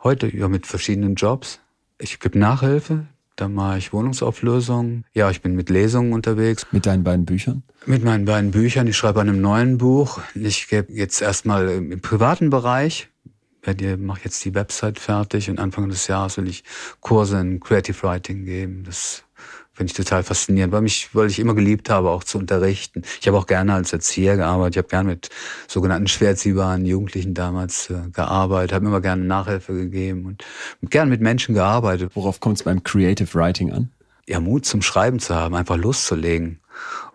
Heute, ja, mit verschiedenen Jobs. Ich gebe Nachhilfe, dann mache ich Wohnungsauflösung. Ja, ich bin mit Lesungen unterwegs. Mit deinen beiden Büchern? Mit meinen beiden Büchern. Ich schreibe an einem neuen Buch. Ich gebe jetzt erstmal im privaten Bereich. Ich mache jetzt die Website fertig und Anfang des Jahres will ich Kurse in Creative Writing geben. Das Finde ich total faszinierend, weil, mich, weil ich immer geliebt habe, auch zu unterrichten. Ich habe auch gerne als Erzieher gearbeitet. Ich habe gerne mit sogenannten schwerziehbaren Jugendlichen damals äh, gearbeitet, habe immer gerne Nachhilfe gegeben und gerne mit Menschen gearbeitet. Worauf kommt es beim Creative Writing an? Ja, Mut zum Schreiben zu haben, einfach Lust zu legen.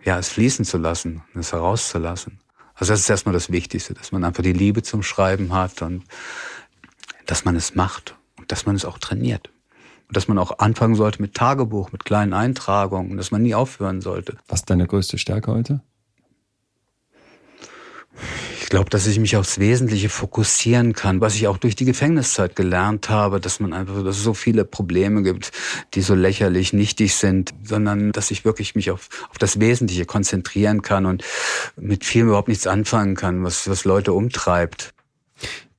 Ja, es fließen zu lassen, es herauszulassen. Also das ist erstmal das Wichtigste, dass man einfach die Liebe zum Schreiben hat und dass man es macht und dass man es auch trainiert dass man auch anfangen sollte mit Tagebuch, mit kleinen Eintragungen, dass man nie aufhören sollte. Was ist deine größte Stärke heute? Ich glaube, dass ich mich aufs Wesentliche fokussieren kann, was ich auch durch die Gefängniszeit gelernt habe, dass man einfach, dass es so viele Probleme gibt, die so lächerlich nichtig sind, sondern dass ich wirklich mich auf, auf das Wesentliche konzentrieren kann und mit vielem überhaupt nichts anfangen kann, was, was Leute umtreibt.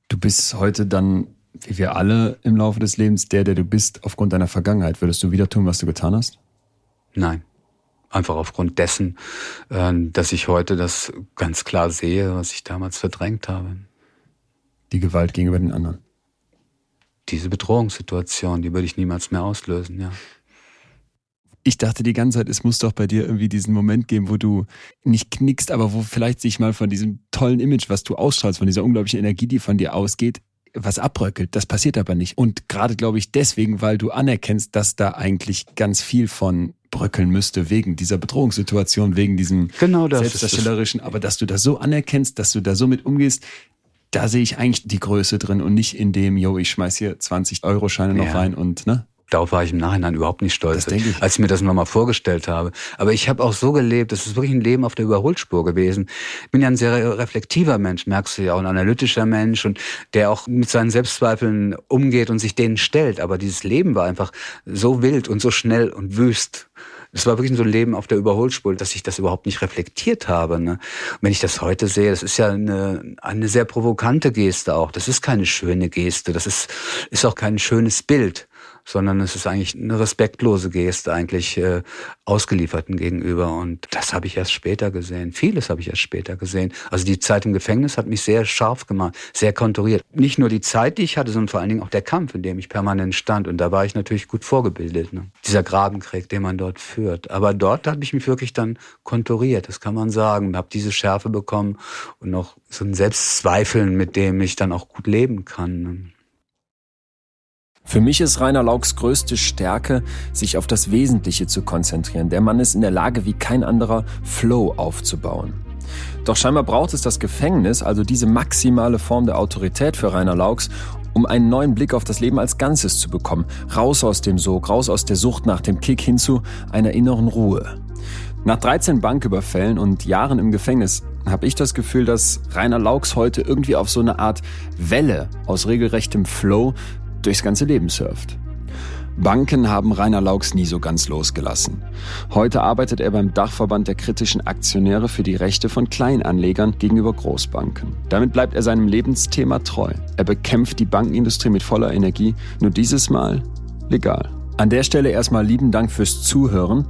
Du bist heute dann wie wir alle im Laufe des Lebens, der, der du bist, aufgrund deiner Vergangenheit. Würdest du wieder tun, was du getan hast? Nein. Einfach aufgrund dessen, äh, dass ich heute das ganz klar sehe, was ich damals verdrängt habe. Die Gewalt gegenüber den anderen. Diese Bedrohungssituation, die würde ich niemals mehr auslösen, ja. Ich dachte die ganze Zeit, es muss doch bei dir irgendwie diesen Moment geben, wo du nicht knickst, aber wo vielleicht sich mal von diesem tollen Image, was du ausstrahlst, von dieser unglaublichen Energie, die von dir ausgeht, was abbröckelt. Das passiert aber nicht. Und gerade, glaube ich, deswegen, weil du anerkennst, dass da eigentlich ganz viel von bröckeln müsste wegen dieser Bedrohungssituation, wegen diesem genau das selbstdarstellerischen, aber dass du das so anerkennst, dass du da so mit umgehst, da sehe ich eigentlich die Größe drin und nicht in dem, yo, ich schmeiß hier 20 Euro Scheine noch ja. rein und ne? Darauf war ich im Nachhinein überhaupt nicht stolz, als ich mir das nochmal vorgestellt habe. Aber ich habe auch so gelebt, das ist wirklich ein Leben auf der Überholspur gewesen. Ich bin ja ein sehr reflektiver Mensch, merkst du ja, auch ein analytischer Mensch und der auch mit seinen Selbstzweifeln umgeht und sich denen stellt. Aber dieses Leben war einfach so wild und so schnell und wüst. Es war wirklich so ein Leben auf der Überholspur, dass ich das überhaupt nicht reflektiert habe. Ne? wenn ich das heute sehe, das ist ja eine, eine sehr provokante Geste auch. Das ist keine schöne Geste. Das ist, ist auch kein schönes Bild sondern es ist eigentlich eine respektlose Geste eigentlich äh, Ausgelieferten gegenüber. Und das habe ich erst später gesehen. Vieles habe ich erst später gesehen. Also die Zeit im Gefängnis hat mich sehr scharf gemacht, sehr konturiert. Nicht nur die Zeit, die ich hatte, sondern vor allen Dingen auch der Kampf, in dem ich permanent stand. Und da war ich natürlich gut vorgebildet. Ne? Dieser Grabenkrieg, den man dort führt. Aber dort habe ich mich wirklich dann konturiert, das kann man sagen. Habe diese Schärfe bekommen und noch so ein Selbstzweifeln, mit dem ich dann auch gut leben kann. Ne? Für mich ist Rainer Lauks größte Stärke, sich auf das Wesentliche zu konzentrieren. Der Mann ist in der Lage, wie kein anderer, Flow aufzubauen. Doch scheinbar braucht es das Gefängnis, also diese maximale Form der Autorität für Rainer Laux, um einen neuen Blick auf das Leben als Ganzes zu bekommen. Raus aus dem Sog, raus aus der Sucht nach dem Kick hin zu einer inneren Ruhe. Nach 13 Banküberfällen und Jahren im Gefängnis habe ich das Gefühl, dass Rainer Laux heute irgendwie auf so eine Art Welle aus regelrechtem Flow durchs ganze Leben surft. Banken haben Rainer Laux nie so ganz losgelassen. Heute arbeitet er beim Dachverband der kritischen Aktionäre für die Rechte von Kleinanlegern gegenüber Großbanken. Damit bleibt er seinem Lebensthema treu. Er bekämpft die Bankenindustrie mit voller Energie, nur dieses Mal legal. An der Stelle erstmal lieben Dank fürs Zuhören.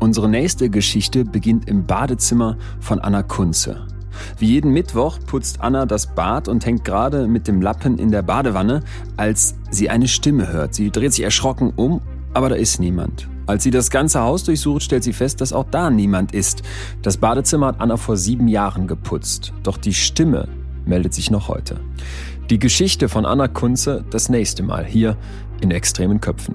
Unsere nächste Geschichte beginnt im Badezimmer von Anna Kunze. Wie jeden Mittwoch putzt Anna das Bad und hängt gerade mit dem Lappen in der Badewanne, als sie eine Stimme hört. Sie dreht sich erschrocken um, aber da ist niemand. Als sie das ganze Haus durchsucht, stellt sie fest, dass auch da niemand ist. Das Badezimmer hat Anna vor sieben Jahren geputzt. Doch die Stimme meldet sich noch heute. Die Geschichte von Anna Kunze das nächste Mal hier in extremen Köpfen.